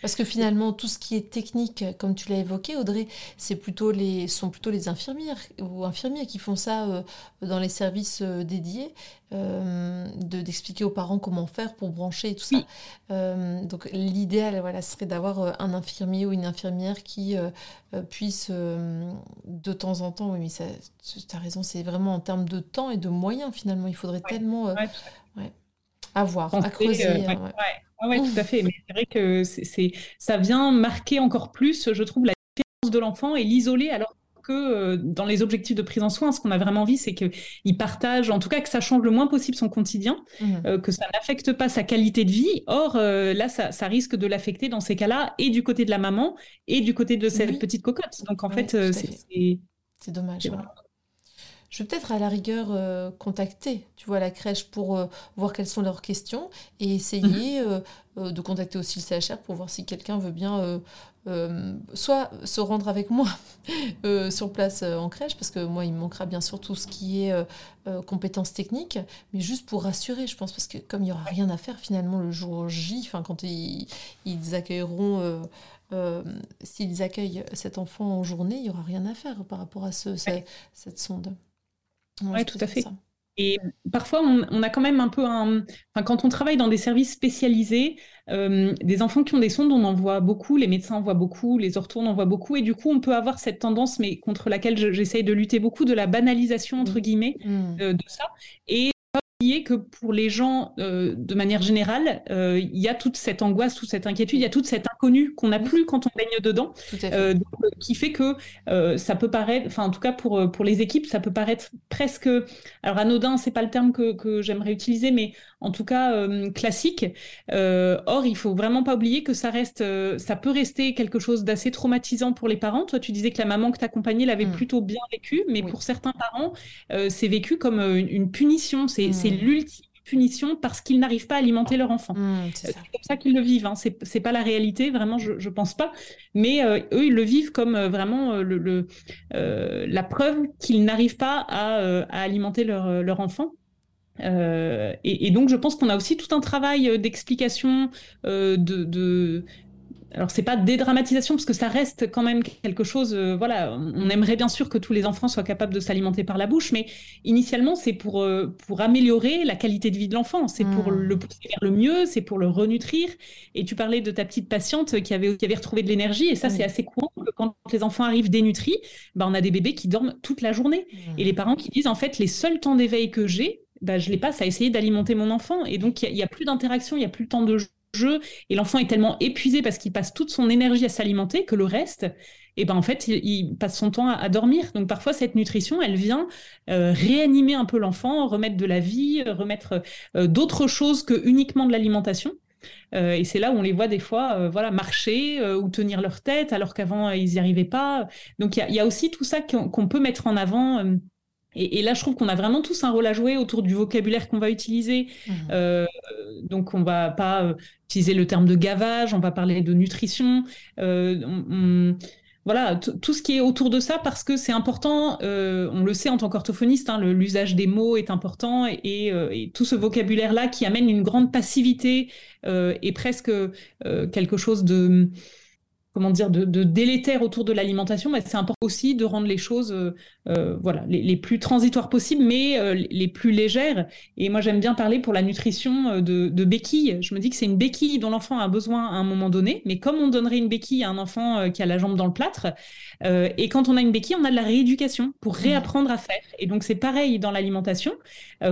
parce que finalement, tout ce qui est technique, comme tu l'as évoqué, Audrey, c'est plutôt les, sont plutôt les infirmières ou infirmiers qui font ça euh, dans les services euh, dédiés. Euh, d'expliquer aux parents comment faire pour brancher et tout ça. Euh, donc l'idéal, voilà, serait d'avoir euh, un infirmier ou une infirmière qui puisse de temps en temps, oui, mais tu as raison, c'est vraiment en termes de temps et de moyens finalement. Il faudrait tellement ouais, avoir, à creuser. Oui, tout à fait. Mais c'est vrai que c'est, ça vient marquer encore plus, je trouve, la différence de l'enfant et l'isoler alors que euh, dans les objectifs de prise en soin, ce qu'on a vraiment envie, c'est qu'il partage, en tout cas que ça change le moins possible son quotidien, mmh. euh, que ça n'affecte pas sa qualité de vie. Or, euh, là, ça, risque de l'affecter dans ces cas-là, et du côté de la maman, et du côté de cette petite cocotte. Donc, en fait, c'est... C'est dommage. Je vais peut-être à la rigueur contacter, tu vois, la crèche pour voir quelles sont leurs questions et essayer mmh. de contacter aussi le CHR pour voir si quelqu'un veut bien euh, soit se rendre avec moi euh, sur place euh, en crèche, parce que moi, il me manquera bien sûr tout ce qui est compétences techniques, mais juste pour rassurer, je pense, parce que comme il n'y aura rien à faire finalement le jour J, quand ils, ils accueilleront, s'ils accueillent cet enfant en journée, il n'y aura rien à faire par rapport à ce, cette, sonde. Oui, tout à fait. Et parfois, on, a quand même un peu un. Enfin, quand on travaille dans des services spécialisés, euh, des enfants qui ont des sondes, on en voit beaucoup, les médecins en voient beaucoup, les orthos en voient beaucoup, et du coup, on peut avoir cette tendance, mais contre laquelle j'essaye de lutter beaucoup, de la banalisation, entre mmh. guillemets, mmh. Euh, de ça. Et que pour les gens, euh, de manière générale, euh, il y a toute cette angoisse, toute cette inquiétude, il y a toute cette inconnue qu'on n'a plus quand on baigne dedans, euh, qui fait que ça peut paraître, enfin en tout cas pour, pour les équipes, ça peut paraître presque, alors anodin, c'est pas le terme que, que j'aimerais utiliser, mais en tout cas classique. or, il faut vraiment pas oublier que ça reste, ça peut rester quelque chose d'assez traumatisant pour les parents. Toi, tu disais que la maman que tu accompagnais l'avait mmh. plutôt bien vécu, mais pour certains parents, c'est vécu comme une, punition. C'est mmh l'ultime punition parce qu'ils n'arrivent pas à alimenter leur enfant. Mmh, c'est comme ça qu'ils le vivent. Hein. C'est pas la réalité, vraiment, je, ne pense pas. Mais euh, eux, ils le vivent comme euh, vraiment euh, le, la preuve qu'ils n'arrivent pas à, alimenter leur, leur enfant. Et, donc, je pense qu'on a aussi tout un travail d'explication, de, alors c'est pas dédramatisation parce que ça reste quand même quelque chose. Euh, voilà, on aimerait bien sûr que tous les enfants soient capables de s'alimenter par la bouche, mais initialement c'est pour euh, pour améliorer la qualité de vie de l'enfant, c'est pour hmm. le pousser vers le mieux, c'est pour le renutrir. Et tu parlais de ta petite patiente qui avait qui avait retrouvé de l'énergie, et ça c'est assez courant que quand les enfants arrivent dénutris, ben on a des bébés qui dorment toute la journée, hmm. et les parents qui disent en fait les seuls temps d'éveil que j'ai, ben, je les passe à essayer d'alimenter mon enfant, et donc il y, a plus d'interaction, il y a plus de temps de jeu jeu et l'enfant est tellement épuisé parce qu'il passe toute son énergie à s'alimenter que le reste, et eh ben en fait, il, passe son temps à, dormir. Donc parfois, cette nutrition, elle vient euh, réanimer un peu l'enfant, remettre de la vie, remettre euh, d'autres choses que uniquement de l'alimentation. Euh, et c'est là où on les voit des fois voilà, marcher ou tenir leur tête alors qu'avant, ils n'y arrivaient pas. Donc il y, a aussi tout ça qu'on peut mettre en avant et, là, je trouve qu'on a vraiment tous un rôle à jouer autour du vocabulaire qu'on va utiliser. Mmh. Euh, donc, on va pas euh, utiliser le terme de gavage, on va parler de nutrition. Euh, voilà, tout ce qui est autour de ça, parce que c'est important, on le sait en tant qu'orthophoniste, hein, l'usage des mots est important, et, tout ce vocabulaire-là qui amène une grande passivité et presque quelque chose de comment dire, de, délétère autour de l'alimentation, mais c'est important aussi de rendre les choses, euh, euh, voilà, les, plus transitoires possibles, mais euh, les plus légères. Et moi, j'aime bien parler pour la nutrition de, de béquilles. Je me dis que c'est une béquille dont l'enfant a besoin à un moment donné, mais comme on donnerait une béquille à un enfant qui a la jambe dans le plâtre, et quand on a une béquille, on a de la rééducation pour mmh. réapprendre à faire. Et donc, c'est pareil dans l'alimentation.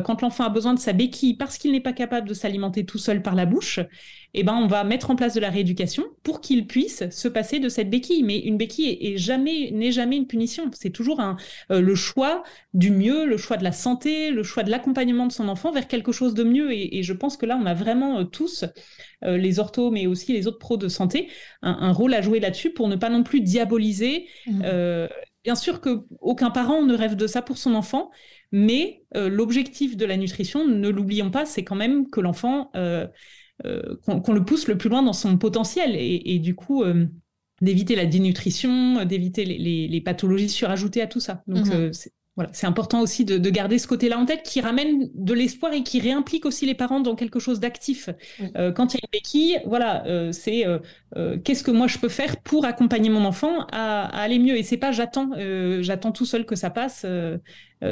quand l'enfant a besoin de sa béquille parce qu'il n'est pas capable de s'alimenter tout seul par la bouche, eh ben, on va mettre en place de la rééducation pour qu'il puisse se passer de cette béquille. Mais une béquille est, jamais, n'est jamais une punition. C'est toujours un, euh, le choix du mieux, le choix de la santé, le choix de l'accompagnement de son enfant vers quelque chose de mieux. Et, je pense que là, on a vraiment euh, tous, euh, les orthos, mais aussi les autres pros de santé, un, rôle à jouer là-dessus pour ne pas non plus diaboliser. Mmh. bien sûr qu'aucun parent ne rêve de ça pour son enfant, mais l'objectif de la nutrition, ne l'oublions pas, c'est quand même que l'enfant qu'on le pousse le plus loin dans son potentiel et, du coup euh, d'éviter la dénutrition, d'éviter les, pathologies surajoutées à tout ça. Donc mhm. euh, voilà, c'est important aussi de, garder ce côté-là en tête qui ramène de l'espoir et qui réimplique aussi les parents dans quelque chose d'actif. quand il y a une béquille, voilà, c'est qu'est-ce que moi je peux faire pour accompagner mon enfant à, aller mieux? Et c'est pas j'attends, j'attends tout seul que ça passe.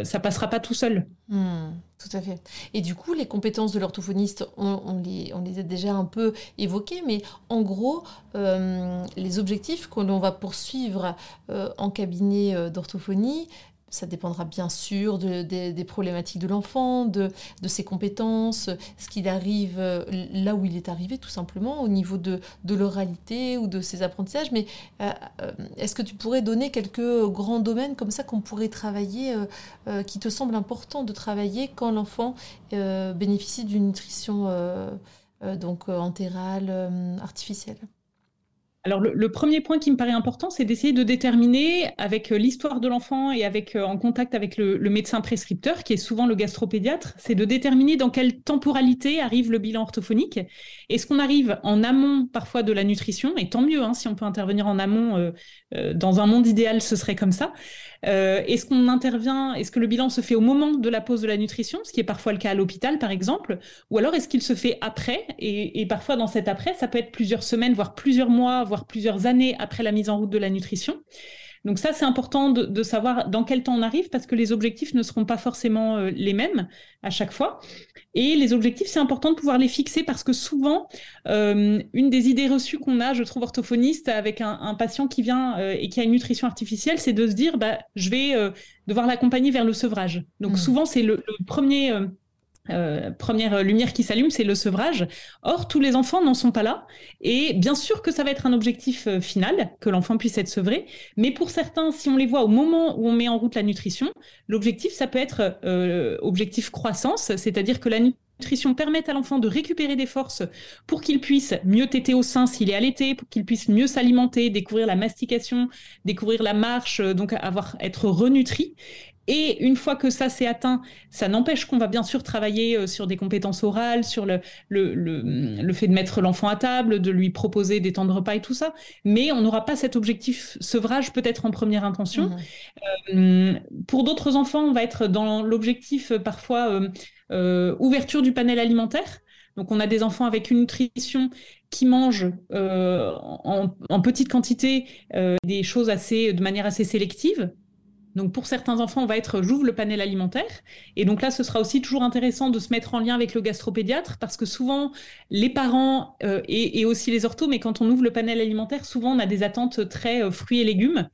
ça passera pas tout seul. Hmm. Tout à fait. Et du coup, les compétences de l'orthophoniste, on, les, on, les, a déjà un peu évoquées, mais en gros, euh, les objectifs que l'on va poursuivre euh, en cabinet euh, d'orthophonie, ça dépendra bien sûr des problématiques de l'enfant, de, ses compétences, ce qu'il arrive euh, là où il est arrivé tout simplement, au niveau de, l'oralité ou de ses apprentissages. Mais euh, euh, est-ce que tu pourrais donner quelques grands domaines comme ça qu'on pourrait travailler, qui te semblent importants de travailler quand l'enfant bénéficie d'une nutrition donc entérale, artificielle? Alors le, premier point qui me paraît important, c'est d'essayer de déterminer avec euh, l'histoire de l'enfant et avec euh, en contact avec le, médecin prescripteur, qui est souvent le gastropédiatre, c'est de déterminer dans quelle temporalité arrive le bilan orthophonique. Est-ce qu'on arrive en amont parfois de la nutrition, et tant mieux hein, si on peut intervenir en amont, euh, dans un monde idéal, ce serait comme ça. Est-ce qu'on intervient, est-ce que le bilan se fait au moment de la pause de la nutrition, ce qui est parfois le cas à l'hôpital par exemple, ou alors est-ce qu'il se fait après, et, et parfois dans cet après, ça peut être plusieurs semaines, voire plusieurs mois, voire plusieurs années après la mise en route de la nutrition. Donc ça, c'est important de, savoir dans quel temps on arrive parce que les objectifs ne seront pas forcément euh, les mêmes à chaque fois. Et les objectifs, c'est important de pouvoir les fixer parce que souvent, euh, une des idées reçues qu'on a, je trouve orthophoniste, avec un, patient qui vient euh, et qui a une nutrition artificielle, c'est de se dire, bah, je vais devoir l'accompagner vers le sevrage. Donc mmh. souvent, c'est le, premier euh, première lumière qui s'allume, c'est le sevrage. Or, tous les enfants n'en sont pas là. Et bien sûr que ça va être un objectif euh, final, que l'enfant puisse être sevré. Mais pour certains, si on les voit au moment où on met en route la nutrition, l'objectif, ça peut être euh, objectif croissance, c'est-à-dire que la nutrition permette à l'enfant de récupérer des forces pour qu'il puisse mieux téter au sein s'il est allaité, pour qu'il puisse mieux s'alimenter, découvrir la mastication, découvrir la marche, donc avoir être renutri. Et une fois que ça s'est atteint, ça n'empêche qu'on va bien sûr travailler euh, sur des compétences orales, sur le, le, le, fait de mettre l'enfant à table, de lui proposer des temps de repas et tout ça. Mais on n'aura pas cet objectif sevrage peut-être en première intention. Mmh. Euh, pour d'autres enfants, on va être dans l'objectif euh, parfois ouverture du panel alimentaire. Donc on a des enfants avec une nutrition qui mangent en, en, petite quantité des choses assez de manière assez sélective donc pour certains enfants, on va être j'ouvre le panel alimentaire. Et donc là, ce sera aussi toujours intéressant de se mettre en lien avec le gastropédiatre parce que souvent, les parents euh, et, aussi les orthos, mais quand on ouvre le panel alimentaire, souvent on a des attentes très euh, fruits et légumes.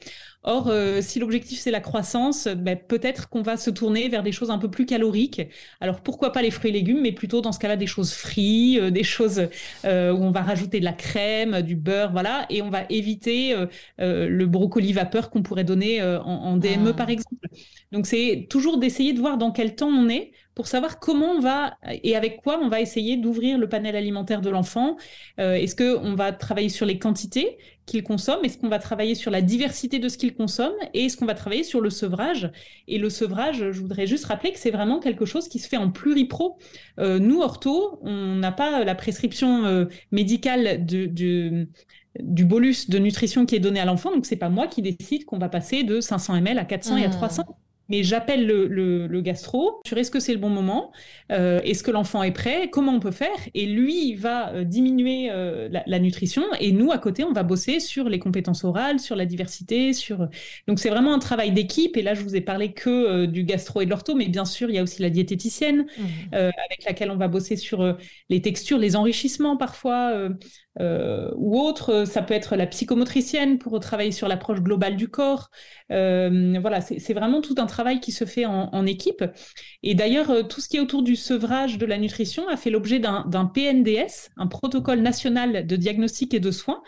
Or, euh, si l'objectif c'est la croissance, ben, peut-être qu'on va se tourner vers des choses un peu plus caloriques. Alors pourquoi pas les fruits et légumes, mais plutôt dans ce cas-là des choses frites, euh, des choses euh, où on va rajouter de la crème, du beurre, voilà, et on va éviter le brocoli vapeur qu'on pourrait donner en, DME ah. par exemple. Donc c'est toujours d'essayer de voir dans quel temps on est pour savoir comment on va et avec quoi on va essayer d'ouvrir le panel alimentaire de l'enfant. Euh, est-ce qu'on va travailler sur les quantités qu'il consomme? Est-ce qu'on va travailler sur la diversité de ce qu'il consomme? Et est-ce qu'on va travailler sur le sevrage? Et le sevrage, je voudrais juste rappeler que c'est vraiment quelque chose qui se fait en pluripro. Euh, nous, ortho, on n'a pas la prescription euh, médicale du bolus de nutrition qui est donné à l'enfant. Donc, c'est pas moi qui décide qu'on va passer de 500 ml à 400 et à 300. Mais j'appelle le, gastro, sur est-ce que c'est le bon moment, euh, est-ce que l'enfant est prêt, comment on peut faire, et lui il va euh, diminuer euh, la, nutrition, et nous à côté on va bosser sur les compétences orales, sur la diversité, sur donc c'est vraiment un travail d'équipe. Et là je vous ai parlé que du gastro et de l'ortho, mais bien sûr il y a aussi la diététicienne mmh. avec laquelle on va bosser sur les textures, les enrichissements parfois. Ou autre, ça peut être la psychomotricienne pour travailler sur l'approche globale du corps. voilà, c'est vraiment tout un travail qui se fait en, équipe. Et d'ailleurs, euh, tout ce qui est autour du sevrage de la nutrition a fait l'objet d'un PNDS, un protocole national de diagnostic et de soins,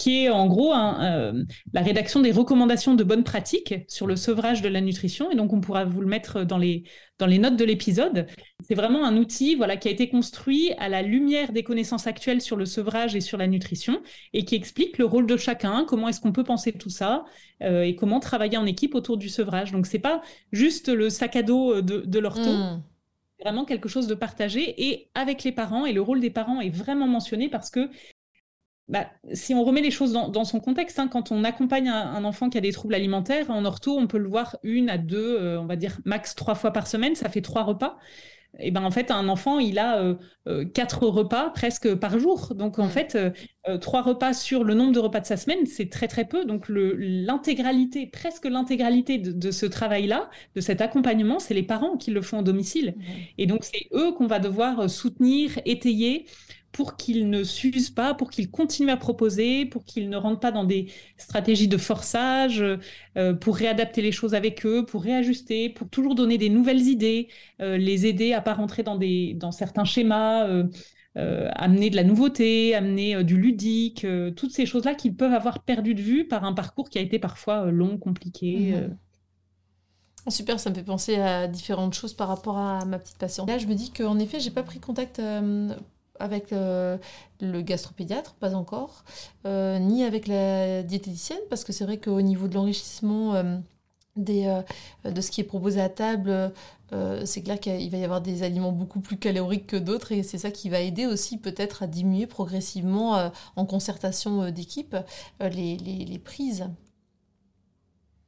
qui est en gros euh, la rédaction des recommandations de bonnes pratiques sur le sevrage de la nutrition. Et donc, on pourra vous le mettre dans les, dans les notes de l'épisode. C'est vraiment un outil voilà, qui a été construit à la lumière des connaissances actuelles sur le sevrage et sur la nutrition et qui explique le rôle de chacun, comment est-ce qu'on peut penser tout ça euh, et comment travailler en équipe autour du sevrage. Donc, c'est pas juste le sac à dos de, de l'ortho. Mmh. C'est vraiment quelque chose de partagé et avec les parents. Et le rôle des parents est vraiment mentionné parce que bah, si on remet les choses dans, son contexte, hein, quand on accompagne un, enfant qui a des troubles alimentaires, en ortho, on peut le voir une à deux, euh, on va dire max trois fois par semaine, ça fait trois repas. Et ben en fait, un enfant, il a euh, euh, quatre repas presque par jour. Donc en fait, trois repas sur le nombre de repas de sa semaine, c'est très très peu. Donc l'intégralité, presque l'intégralité de, ce travail-là, de cet accompagnement, c'est les parents qui le font au domicile. Et donc c'est eux qu'on va devoir soutenir, étayer pour qu'ils ne s'usent pas, pour qu'ils continuent à proposer, pour qu'ils ne rentrent pas dans des stratégies de forçage, euh, pour réadapter les choses avec eux, pour réajuster, pour toujours donner des nouvelles idées, euh, les aider à pas rentrer dans, des, dans certains schémas, euh, amener de la nouveauté, amener du ludique, toutes ces choses-là qu'ils peuvent avoir perdu de vue par un parcours qui a été parfois long, compliqué. Mhm. Super, ça me fait penser à différentes choses par rapport à ma petite patiente. Là, je me dis qu'en effet, j'ai pas pris contact avec euh, le gastropédiatre, pas encore, euh, ni avec la diététicienne, parce que c'est vrai qu'au niveau de l'enrichissement euh, des, de ce qui est proposé à table, c'est clair qu'il va y avoir des aliments beaucoup plus caloriques que d'autres, et c'est ça qui va aider aussi peut-être à diminuer progressivement, en concertation d'équipe, les, les prises.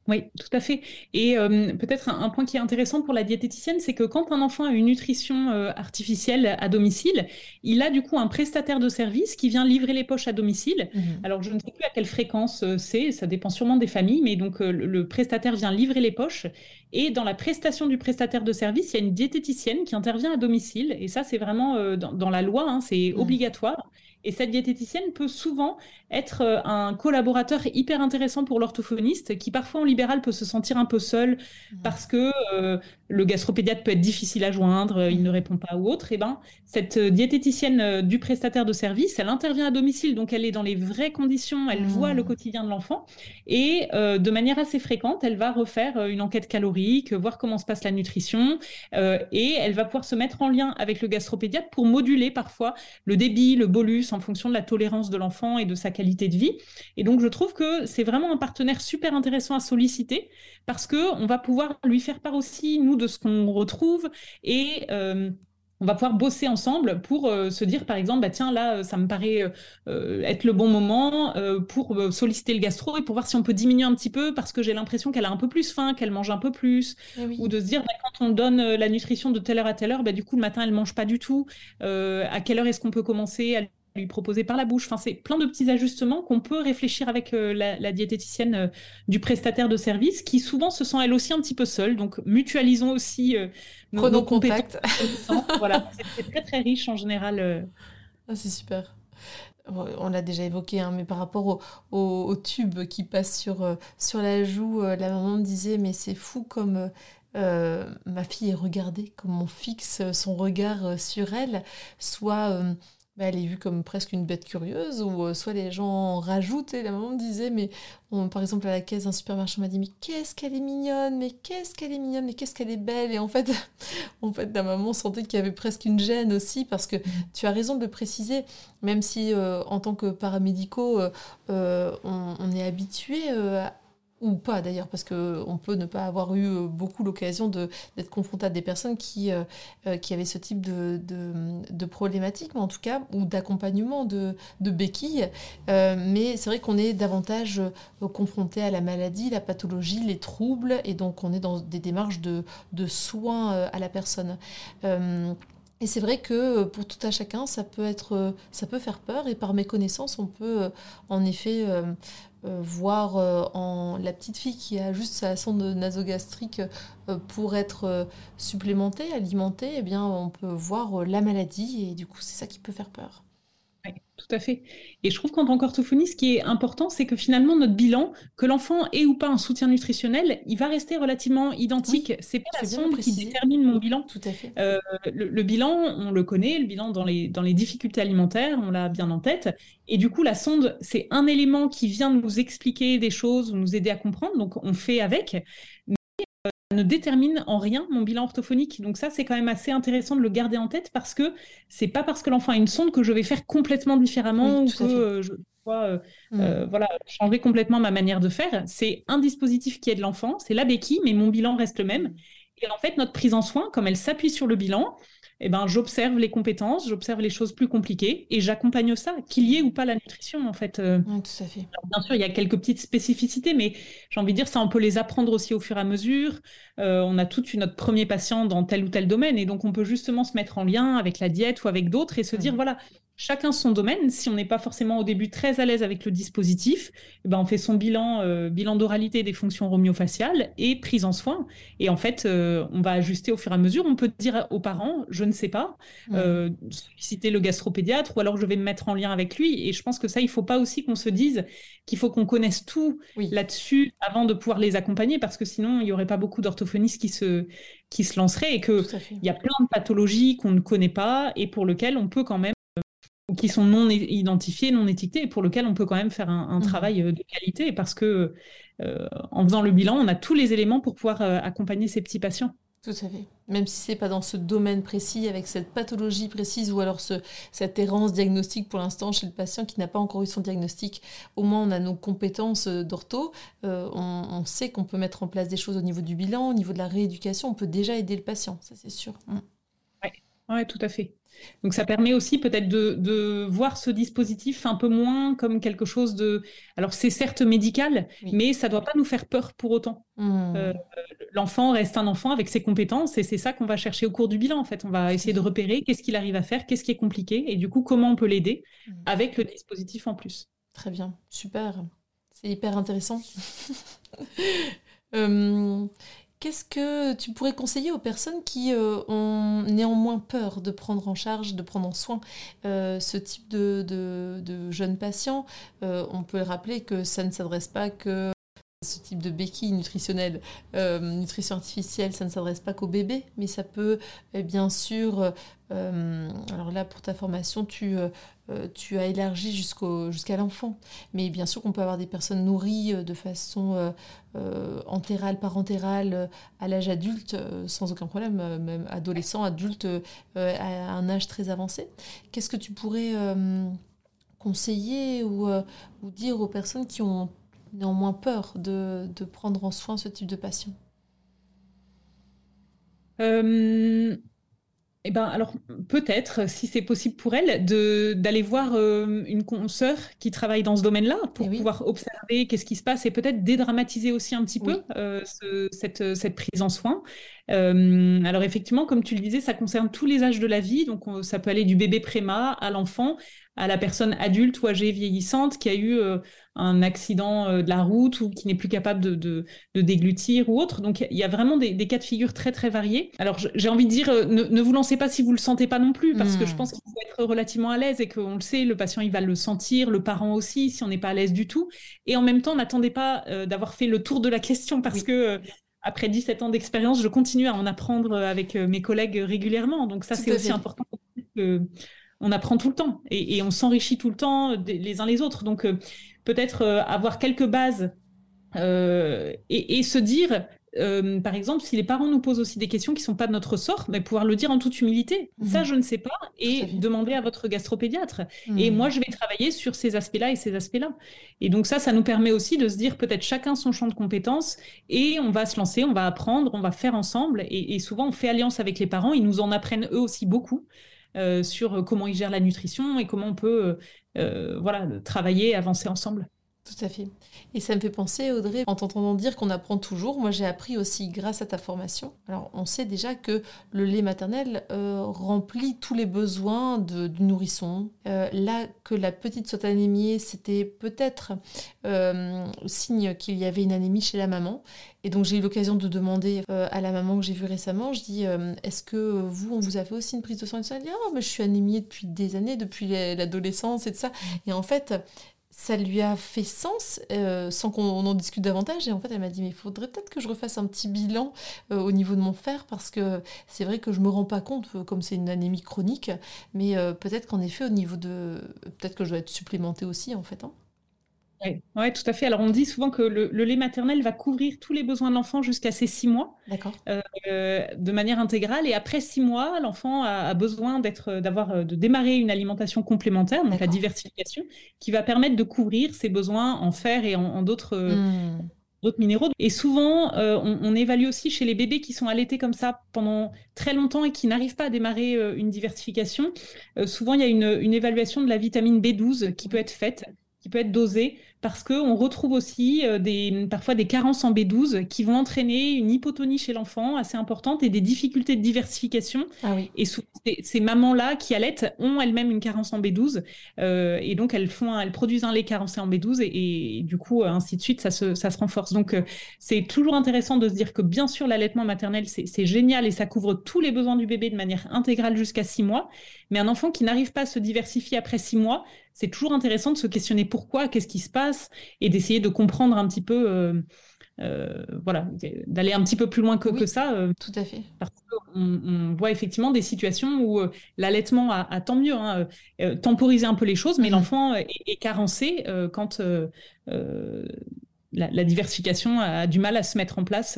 Oui, tout à fait. Et euh, peut-être un, point qui est intéressant pour la diététicienne, c'est que quand un enfant a une nutrition euh, artificielle à domicile, il a du coup un prestataire de service qui vient livrer les poches à domicile. Mmh Alors je ne sais plus à quelle fréquence euh, c'est, ça dépend sûrement des familles, mais donc le, prestataire vient livrer les poches. Et dans la prestation du prestataire de service, il y a une diététicienne qui intervient à domicile. Et ça, c'est vraiment dans, la loi, hein, c'est mmh. obligatoire. Et cette diététicienne peut souvent être euh, un collaborateur hyper intéressant pour l'orthophoniste qui parfois en libéral peut se sentir un peu seul mmh. parce que euh, le gastropédiatre peut être difficile à joindre, il ne mmh. répond pas ou autre. Et ben cette euh, diététicienne du prestataire de service, elle intervient à domicile, donc elle est dans les vraies conditions, elle voit le mmh. quotidien de l'enfant et de manière assez fréquente, elle va refaire une enquête calorique, voir comment se passe la nutrition et elle va pouvoir se mettre en lien avec le gastropédiatre pour moduler parfois le débit, le bolus en fonction de la tolérance de l'enfant et de sa qualité de vie. Et donc, je trouve que c'est vraiment un partenaire super intéressant à solliciter parce que on va pouvoir lui faire part aussi, nous, de ce qu'on retrouve et euh, on va pouvoir bosser ensemble pour euh, se dire, par exemple, bah, tiens, là, ça me paraît euh, être le bon moment pour solliciter le gastro et pour voir si on peut diminuer un petit peu parce que j'ai l'impression qu'elle a un peu plus faim, qu'elle mange un peu plus. Eh Ou de se dire, bah, quand on donne la nutrition de telle heure à telle heure, bah, du coup, le matin, elle mange pas du tout. à quelle heure est-ce qu'on peut commencer? À lui proposer par la bouche. Enfin, c'est plein de petits ajustements qu'on peut réfléchir avec euh, la, diététicienne euh, du prestataire de service, qui souvent se sent elle aussi un petit peu seule. Donc, mutualisons aussi euh, nos, contact. voilà, c'est très très riche en général. Ah, c'est super. On l'a déjà évoqué, hein, mais par rapport au, tube qui passe sur, sur la joue, la maman me disait, mais c'est fou comme ma fille est regardée, comme on fixe son regard sur elle, soit bah, elle est vue comme presque une bête curieuse, ou euh, soit les gens rajoutent, et la maman me disait, mais par exemple à la caisse d'un supermarché, on m'a dit, mais qu'est-ce qu'elle est mignonne, mais qu'est-ce qu'elle est mignonne, mais qu'est-ce qu'elle est belle, et en fait, en fait la maman sentait qu'il y avait presque une gêne aussi, parce que tu as raison de le préciser, même si euh, en tant que paramédicaux, euh, on, est habitué ou pas d'ailleurs, parce qu'on peut ne pas avoir eu euh, beaucoup l'occasion d'être confronté à des personnes qui, euh, euh, qui avaient ce type de, de, problématique, mais en tout cas, ou d'accompagnement de, de béquilles. mais c'est vrai qu'on est davantage confronté à la maladie, la pathologie, les troubles, et donc on est dans des démarches de, de soins à la personne. Et c'est vrai que pour tout à chacun, ça peut être, ça peut faire peur. Et par mes connaissances, on peut en effet euh, voir euh, en la petite fille qui a juste sa sonde nasogastrique euh, pour être supplémentée, alimentée, eh bien, on peut voir la maladie et du coup, c'est ça qui peut faire peur. Tout à fait. Et je trouve qu'en tant qu'orthophoniste, ce qui est important, c'est que finalement, notre bilan, que l'enfant ait ou pas un soutien nutritionnel, il va rester relativement identique. c'est pas la sonde qui détermine mon bilan. Tout à fait. Euh, le, bilan, on le connaît, le bilan dans les, dans les difficultés alimentaires, on l'a bien en tête. Et du coup, la sonde, c'est un élément qui vient nous expliquer des choses, nous aider à comprendre. Donc, on fait avec ne détermine en rien mon bilan orthophonique. Donc ça, c'est quand même assez intéressant de le garder en tête parce que c'est pas parce que l'enfant a une sonde que je vais faire complètement différemment ou que euh, je dois euh, mm. euh, voilà, changer complètement ma manière de faire. C'est un dispositif qui est de l'enfant, c'est la béquille, mais mon bilan reste le même. Et en fait, notre prise en soin, comme elle s'appuie sur le bilan, eh ben, j'observe les compétences, j'observe les choses plus compliquées et j'accompagne ça, qu'il y ait ou pas la nutrition, en fait. Euh. tout à fait. bien sûr, il y a quelques petites spécificités, mais j'ai envie de dire, ça, on peut les apprendre aussi au fur et à mesure. Euh, on a toute notre premier patient dans tel ou tel domaine et donc on peut justement se mettre en lien avec la diète ou avec d'autres et se dire, voilà, chacun son domaine. Si on n'est pas forcément au début très à l'aise avec le dispositif, eh ben on fait son bilan, euh, bilan d'oralité des fonctions romiofaciales et prise en soin. Et en fait, euh, on va ajuster au fur et à mesure. On peut dire aux parents, je ne sais pas, euh, solliciter le gastropédiatre ou alors je vais me mettre en lien avec lui. Et je pense que ça, il ne faut pas aussi qu'on se dise qu'il faut qu'on connaisse tout là-dessus avant de pouvoir les accompagner parce que sinon, il n'y aurait pas beaucoup d'orthophonistes qui se, qui se lanceraient et qu'il y a plein de pathologies qu'on ne connaît pas et pour lesquelles on peut quand même qui sont non identifiés, non étiquetés, et pour lesquels on peut quand même faire un, mmh. travail euh, de qualité, parce que euh, en faisant le bilan, on a tous les éléments pour pouvoir euh, accompagner ces petits patients. Tout à fait. Même si c'est pas dans ce domaine précis, avec cette pathologie précise, ou alors ce, cette errance diagnostique pour l'instant chez le patient qui n'a pas encore eu son diagnostic, au moins on a nos compétences d'ortho, on, sait qu'on peut mettre en place des choses au niveau du bilan, au niveau de la rééducation, on peut déjà aider le patient, ça c'est sûr. Oui, mmh. ouais, tout à fait. Donc ça permet aussi peut-être de, voir ce dispositif un peu moins comme quelque chose de... Alors c'est certes médical, mais ça ne doit pas nous faire peur pour autant. Mmh. Euh, l'enfant reste un enfant avec ses compétences et c'est ça qu'on va chercher au cours du bilan en fait. On va essayer de repérer qu'est-ce qu'il arrive à faire, qu'est-ce qui est compliqué et du coup comment on peut l'aider mmh. avec le dispositif en plus. Très bien, super. C'est hyper intéressant. euh, Qu'est-ce que tu pourrais conseiller aux personnes qui euh, ont néanmoins peur de prendre en charge, de prendre en soin euh, ce type de, jeunes patients? Euh, On peut rappeler que ça ne s'adresse pas que ce type de béquille nutritionnelle, nutrition artificielle, ça ne s'adresse pas qu'aux bébés, mais ça peut bien sûr, alors là pour ta formation, tu euh, tu as élargi jusqu'à l'enfant. Mais bien sûr qu'on peut avoir des personnes nourries euh, de façon euh, entérale, parentérale, à l'âge adulte, sans aucun problème, même adolescent, adulte, à un âge très avancé. Qu'est-ce que tu pourrais conseiller ou, dire aux personnes qui ont néanmoins peur de, de prendre en soin ce type de patient. Eh ben, alors peut-être, si c'est possible pour elle, d'aller voir euh, une consoeur qui travaille dans ce domaine-là pour eh pouvoir observer qu'est-ce qui se passe et peut-être dédramatiser aussi un petit peu euh, cette, cette prise en soin. Euh, alors effectivement, comme tu le disais, ça concerne tous les âges de la vie, donc ça peut aller du bébé préma à l'enfant, à la personne adulte ou âgée vieillissante qui a eu euh, un accident euh, de la route ou qui n'est plus capable de, de, déglutir ou autre. Donc il y a vraiment des, cas de figure très très variés. Alors j'ai envie de dire, ne, vous lancez pas si vous le sentez pas non plus, parce que je hmm. pense qu'il faut être relativement à l'aise et qu'on le sait, le patient il va le sentir, le parent aussi, si on n'est pas à l'aise du tout. Et en même temps, n'attendez pas d'avoir fait le tour de la question parce que après 17 ans d'expérience, je continue à en apprendre avec euh, mes collègues régulièrement. Donc ça, c'est aussi important. on apprend tout le temps et, on s'enrichit tout le temps les uns les autres. Donc euh, peut-être euh, avoir quelques bases et, se dire, euh, par exemple, si les parents nous posent aussi des questions qui ne sont pas de notre sort, mais pouvoir le dire en toute humilité. Ça, mhm. je ne sais pas, et demander à votre gastropédiatre. Et mhm. moi, je vais travailler sur ces aspects-là et ces aspects-là. Et donc ça, ça nous permet aussi de se dire peut-être chacun son champ de compétences, et on va se lancer, on va apprendre, on va faire ensemble. Et, souvent, on fait alliance avec les parents, ils nous en apprennent eux aussi beaucoup. Euh, sur comment ils gèrent la nutrition et comment on peut euh, voilà, travailler, avancer ensemble. Tout à fait. Et ça me fait penser, Audrey, en t'entendant dire qu'on apprend toujours, moi j'ai appris aussi grâce à ta formation. Alors on sait déjà que le lait maternel euh, remplit tous les besoins de, du nourrisson. Euh, là, que la petite soit anémiée, c'était peut-être euh, signe qu'il y avait une anémie chez la maman. Et donc j'ai eu l'occasion de demander à la maman que j'ai vue récemment, je dis, est-ce que vous, on vous a fait aussi une prise de sang? Elle dit, oh, mais je suis anémiée depuis des années, depuis l'adolescence et tout ça. Et en fait, ça lui a fait sens euh, sans qu'on en discute davantage. Et en fait, elle m'a dit, mais il faudrait peut-être que je refasse un petit bilan euh, au niveau de mon fer, parce que c'est vrai que je me rends pas compte, euh, comme c'est une anémie chronique, mais peut-être qu'en effet, au niveau de... Peut-être que je dois être supplémentée aussi, en fait. Hein. Oui, tout à fait. Alors, on dit souvent que le, lait maternel va couvrir tous les besoins de l'enfant jusqu'à ses six mois, euh, de manière intégrale. Et après six mois, l'enfant a, besoin d'être, d'avoir, euh, de démarrer une alimentation complémentaire, donc la diversification, qui va permettre de couvrir ses besoins en fer et en, d'autres. Euh, hmm. d'autres minéraux. Et souvent, on, évalue aussi chez les bébés qui sont allaités comme ça pendant très longtemps et qui n'arrivent pas à démarrer une diversification. souvent, il y a une, une, évaluation de la vitamine B12 qui peut être faite, qui peut être dosée parce qu'on retrouve aussi euh, des, parfois des carences en B12 qui vont entraîner une hypotonie chez l'enfant assez importante et des difficultés de diversification. Ah et ces, mamans-là qui allaitent ont elles-mêmes une carence en B12 euh, et donc elles, font, elles produisent un lait carencé en B12 et, du coup, ainsi de suite, ça se, ça se renforce. Donc, euh, c'est toujours intéressant de se dire que bien sûr, l'allaitement maternel, c'est génial et ça couvre tous les besoins du bébé de manière intégrale jusqu'à six mois. Mais un enfant qui n'arrive pas à se diversifier après six mois, c'est toujours intéressant de se questionner pourquoi, qu'est-ce qui se passe, et d'essayer de comprendre un petit peu, euh, euh, voilà, d'aller un petit peu plus loin que, que ça. Euh, tout à fait. Parce qu'on on voit effectivement des situations où l'allaitement a, tant mieux hein, temporisé un peu les choses, mais mhm. l'enfant est, carencé quand la, diversification a du mal à se mettre en place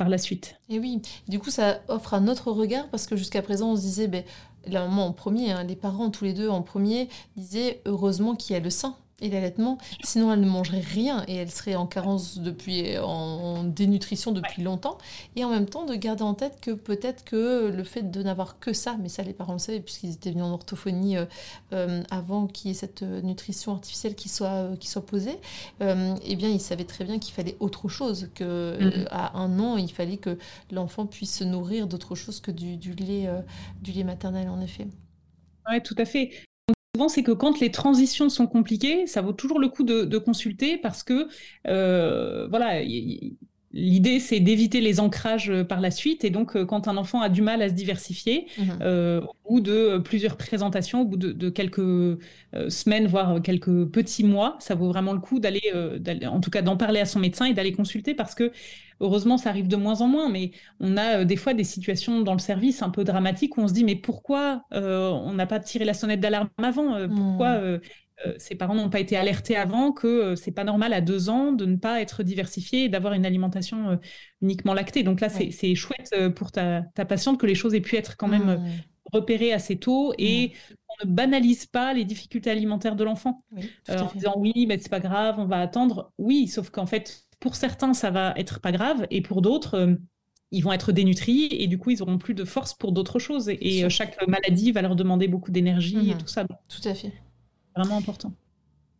par la suite. Et oui, du coup, ça offre un autre regard parce que jusqu'à présent, on se disait, ben, la maman en premier, hein, les parents tous les deux en premier, disaient heureusement qu'il y a le sein et l'allaitement, sinon elle ne mangerait rien et elle serait en carence depuis, en, dénutrition depuis longtemps. Et en même temps, de garder en tête que peut-être que le fait de n'avoir que ça, mais ça les parents le savaient puisqu'ils étaient venus en orthophonie euh, euh, avant qu'il y ait cette nutrition artificielle qui soit, euh, qui soit posée, eh bien ils savaient très bien qu'il fallait autre chose, que mm-hmm. à un an, il fallait que l'enfant puisse se nourrir d'autre chose que du, du lait, du lait maternel en effet. Oui, tout à fait souvent, c'est que quand les transitions sont compliquées, ça vaut toujours le coup de, consulter parce que, euh, voilà, L'idée, c'est d'éviter les ancrages euh, par la suite. Et donc, euh, quand un enfant a du mal à se diversifier, mmh euh, au bout de plusieurs présentations, au bout de, quelques semaines, voire quelques petits mois, ça vaut vraiment le coup d'aller, en tout cas, d'en parler à son médecin et d'aller consulter parce que, heureusement, ça arrive de moins en moins. Mais on a des fois des situations dans le service un peu dramatiques où on se dit, mais pourquoi on n'a pas tiré la sonnette d'alarme avant? Pourquoi mmh. Euh, ses parents n'ont pas été alertés avant que euh, c'est pas normal à deux ans de ne pas être diversifié et d'avoir une alimentation euh, uniquement lactée. Donc là, c'est chouette pour ta, patiente que les choses aient pu être quand même mmh. repérées assez tôt et mmh. on ne banalise pas les difficultés alimentaires de l'enfant en disant oui, mais c'est pas grave, on va attendre. Oui, sauf qu'en fait, pour certains, ça va être pas grave et pour d'autres, ils vont être dénutris et du coup, ils auront plus de force pour d'autres choses. Et, chaque maladie va leur demander beaucoup d'énergie et mmh. tout ça. Tout à fait vraiment important.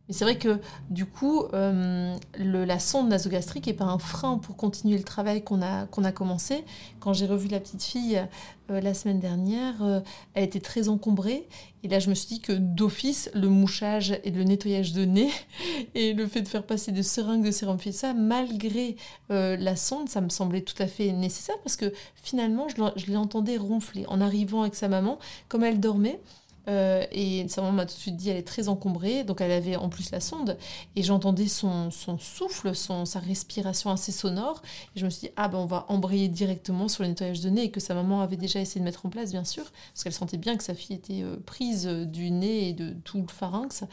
Mais c'est vrai que du coup, euh, la sonde nasogastrique n'est pas un frein pour continuer le travail qu'on a, a commencé. Quand j'ai revu la petite fille euh, la semaine dernière, euh, elle était très encombrée. Et là, je me suis dit que d'office, le mouchage et le nettoyage de nez et le fait de faire passer des seringues de sérum ça, malgré la sonde, ça me semblait tout à fait nécessaire parce que finalement, je l'entendais ronfler en arrivant avec sa maman, comme elle dormait. Euh, et sa maman m'a tout de suite dit elle est très encombrée, donc elle avait en plus la sonde, et j'entendais son, souffle, sa respiration assez sonore, et je me suis dit ah ben on va embrayer directement sur le nettoyage de nez, que sa maman avait déjà essayé de mettre en place bien sûr, parce qu'elle sentait bien que sa fille était euh, prise du nez et de tout le pharynx.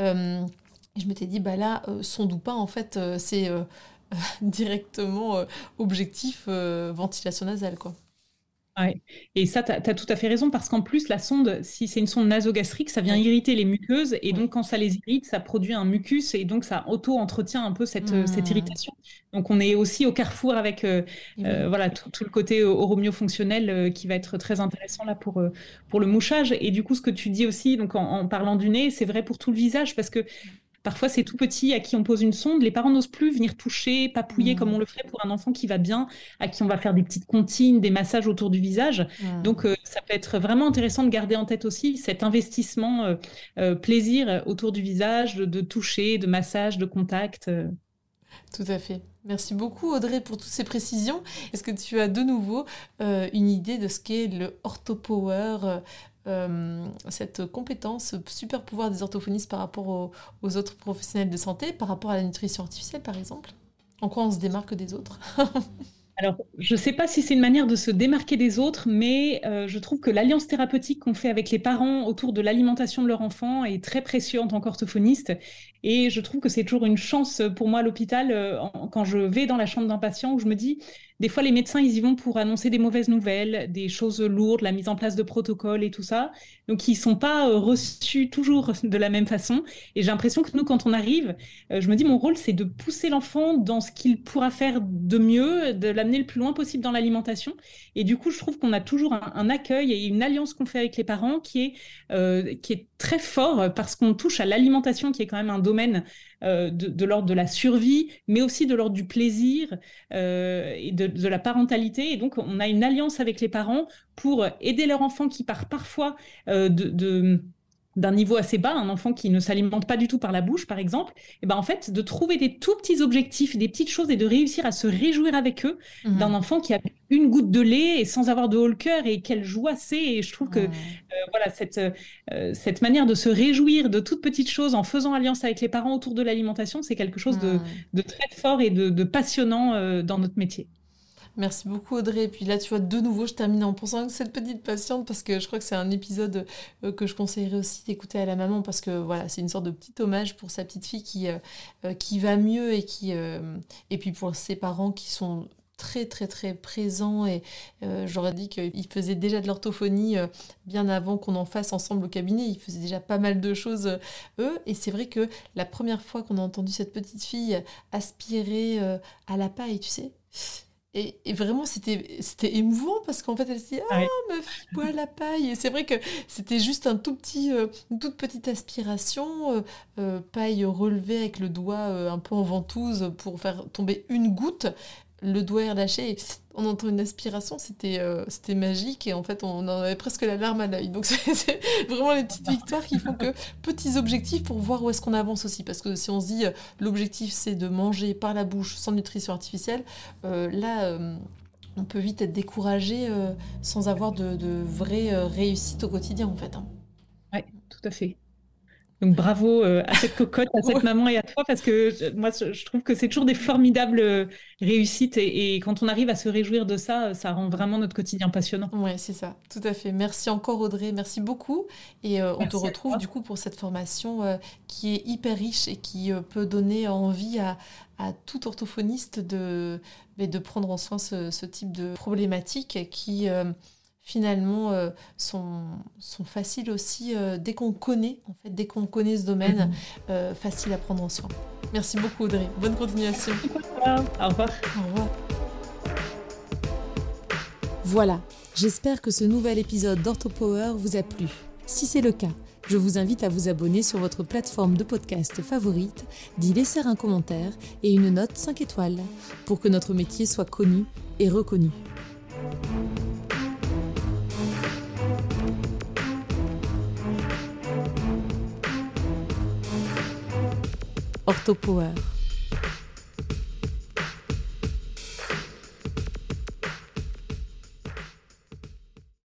Euh, et je m'étais dit bah là, sonde ou pas en fait c'est directement objectif ventilation nasale. Quoi. Ouais. Et ça, tu as, tout à fait raison, parce qu'en plus, la sonde, si c'est une sonde nasogastrique, ça vient irriter les muqueuses, et donc quand ça les irrite, ça produit un mucus, et donc ça auto-entretient un peu cette, euh, cette, mmh. irritation. Donc on est aussi au carrefour avec euh, euh, voilà, tout, le côté oromio-fonctionnel qui va être très intéressant là pour, pour le mouchage. Et du coup, ce que tu dis aussi, donc en, en parlant du nez, c'est vrai pour tout le visage, parce que Parfois, c'est tout petit à qui on pose une sonde. Les parents n'osent plus venir toucher, papouiller comme mmh. on le ferait pour un enfant qui va bien, à qui on va faire des petites comptines, des massages autour du visage. Mmh. Donc, euh, ça peut être vraiment intéressant de garder en tête aussi cet investissement euh, euh, plaisir autour du visage, de, toucher, de massage, de contact. Tout à fait. Merci beaucoup Audrey pour toutes ces précisions. Est-ce que tu as de nouveau une idée de ce qu'est le Orthopower euh, cette compétence, super pouvoir des orthophonistes par rapport aux, autres professionnels de santé, par rapport à la nutrition artificielle par exemple En quoi on se démarque des autres Alors, je ne sais pas si c'est une manière de se démarquer des autres, mais euh, je trouve que l'alliance thérapeutique qu'on fait avec les parents autour de l'alimentation de leur enfant est très précieux en tant qu'orthophoniste. Et je trouve que c'est toujours une chance pour moi à l'hôpital euh, quand je vais dans la chambre d'un patient où je me dis, des fois, les médecins, ils y vont pour annoncer des mauvaises nouvelles, des choses lourdes, la mise en place de protocoles et tout ça. Donc, ils sont pas euh, reçus toujours de la même façon. Et j'ai l'impression que nous, quand on arrive, euh, je me dis, mon rôle, c'est de pousser l'enfant dans ce qu'il pourra faire de mieux, de l'amener le plus loin possible dans l'alimentation. Et du coup, je trouve qu'on a toujours un, accueil et une alliance qu'on fait avec les parents qui est, euh, qui est très fort parce qu'on touche à l'alimentation, qui est quand même un domaine euh, de, l'ordre de la survie, mais aussi de l'ordre du plaisir euh, et de, la parentalité. Et donc, on a une alliance avec les parents pour aider leur enfant qui part parfois euh, de d'un niveau assez bas, un enfant qui ne s'alimente pas du tout par la bouche, par exemple, et eh ben en fait, de trouver des tout petits objectifs, des petites choses et de réussir à se réjouir avec eux mhm. d'un enfant qui a une goutte de lait et sans avoir de haut le cœur et quelle joie c'est. Et je trouve que euh, voilà cette, euh, cette manière de se réjouir de toutes petites choses en faisant alliance avec les parents autour de l'alimentation, c'est quelque chose de, de, très fort et de, passionnant euh, dans notre métier. Merci beaucoup Audrey. Et puis là, tu vois, de nouveau, je termine en pensant que cette petite patiente, parce que je crois que c'est un épisode euh, que je conseillerais aussi d'écouter à la maman, parce que voilà, c'est une sorte de petit hommage pour sa petite fille qui, euh, euh, qui va mieux et qui et puis pour ses parents qui sont très très très présents et j'aurais dit qu'ils faisaient déjà de l'orthophonie bien avant qu'on en fasse ensemble au cabinet, ils faisaient déjà pas mal de choses eux et c'est vrai que la première fois qu'on a entendu cette petite fille aspirer à la paille, tu sais, et, vraiment, c'était émouvant parce qu'en fait, elle se dit Ah, ma fille boit la paille. Et c'est vrai que c'était juste un tout petit, euh, une toute petite aspiration, euh, euh, paille relevée avec le doigt un peu en ventouse pour faire tomber une goutte le doigt est relâché et on entend une aspiration, c'était euh, c'était magique et en fait on en avait presque la larme à l'œil. Donc c'est vraiment les petites victoires qui font que petits objectifs pour voir où est-ce qu'on avance aussi. Parce que si on se dit euh, l'objectif c'est de manger par la bouche sans nutrition artificielle, euh, là on peut vite être découragé sans avoir de, de vraies réussites au quotidien en fait. Hein. Oui, tout à fait. Donc bravo euh, à cette cocotte, à cette maman et à toi, parce que moi, je trouve que c'est toujours des formidables euh, réussites et, quand on arrive à se réjouir de ça, ça rend vraiment notre quotidien passionnant. Oui, c'est ça, tout à fait. Merci encore Audrey, merci beaucoup. Et euh, on te retrouve du coup pour cette formation qui est hyper riche et qui peut donner envie à, tout orthophoniste de, de prendre en soin ce, ce type de problématique qui finalement euh, sont, sont faciles aussi euh, dès qu'on connaît, en fait, dès qu'on connaît ce domaine, mhm. euh, facile à prendre en soin. Merci beaucoup Audrey. Bonne continuation. Au revoir. Au revoir. Voilà, j'espère que ce nouvel épisode d'OrthoPower vous a plu. Si c'est le cas, je vous invite à vous abonner sur votre plateforme de podcast favorite, d'y laisser un commentaire et une note 5 étoiles pour que notre métier soit connu et reconnu. Orthopower.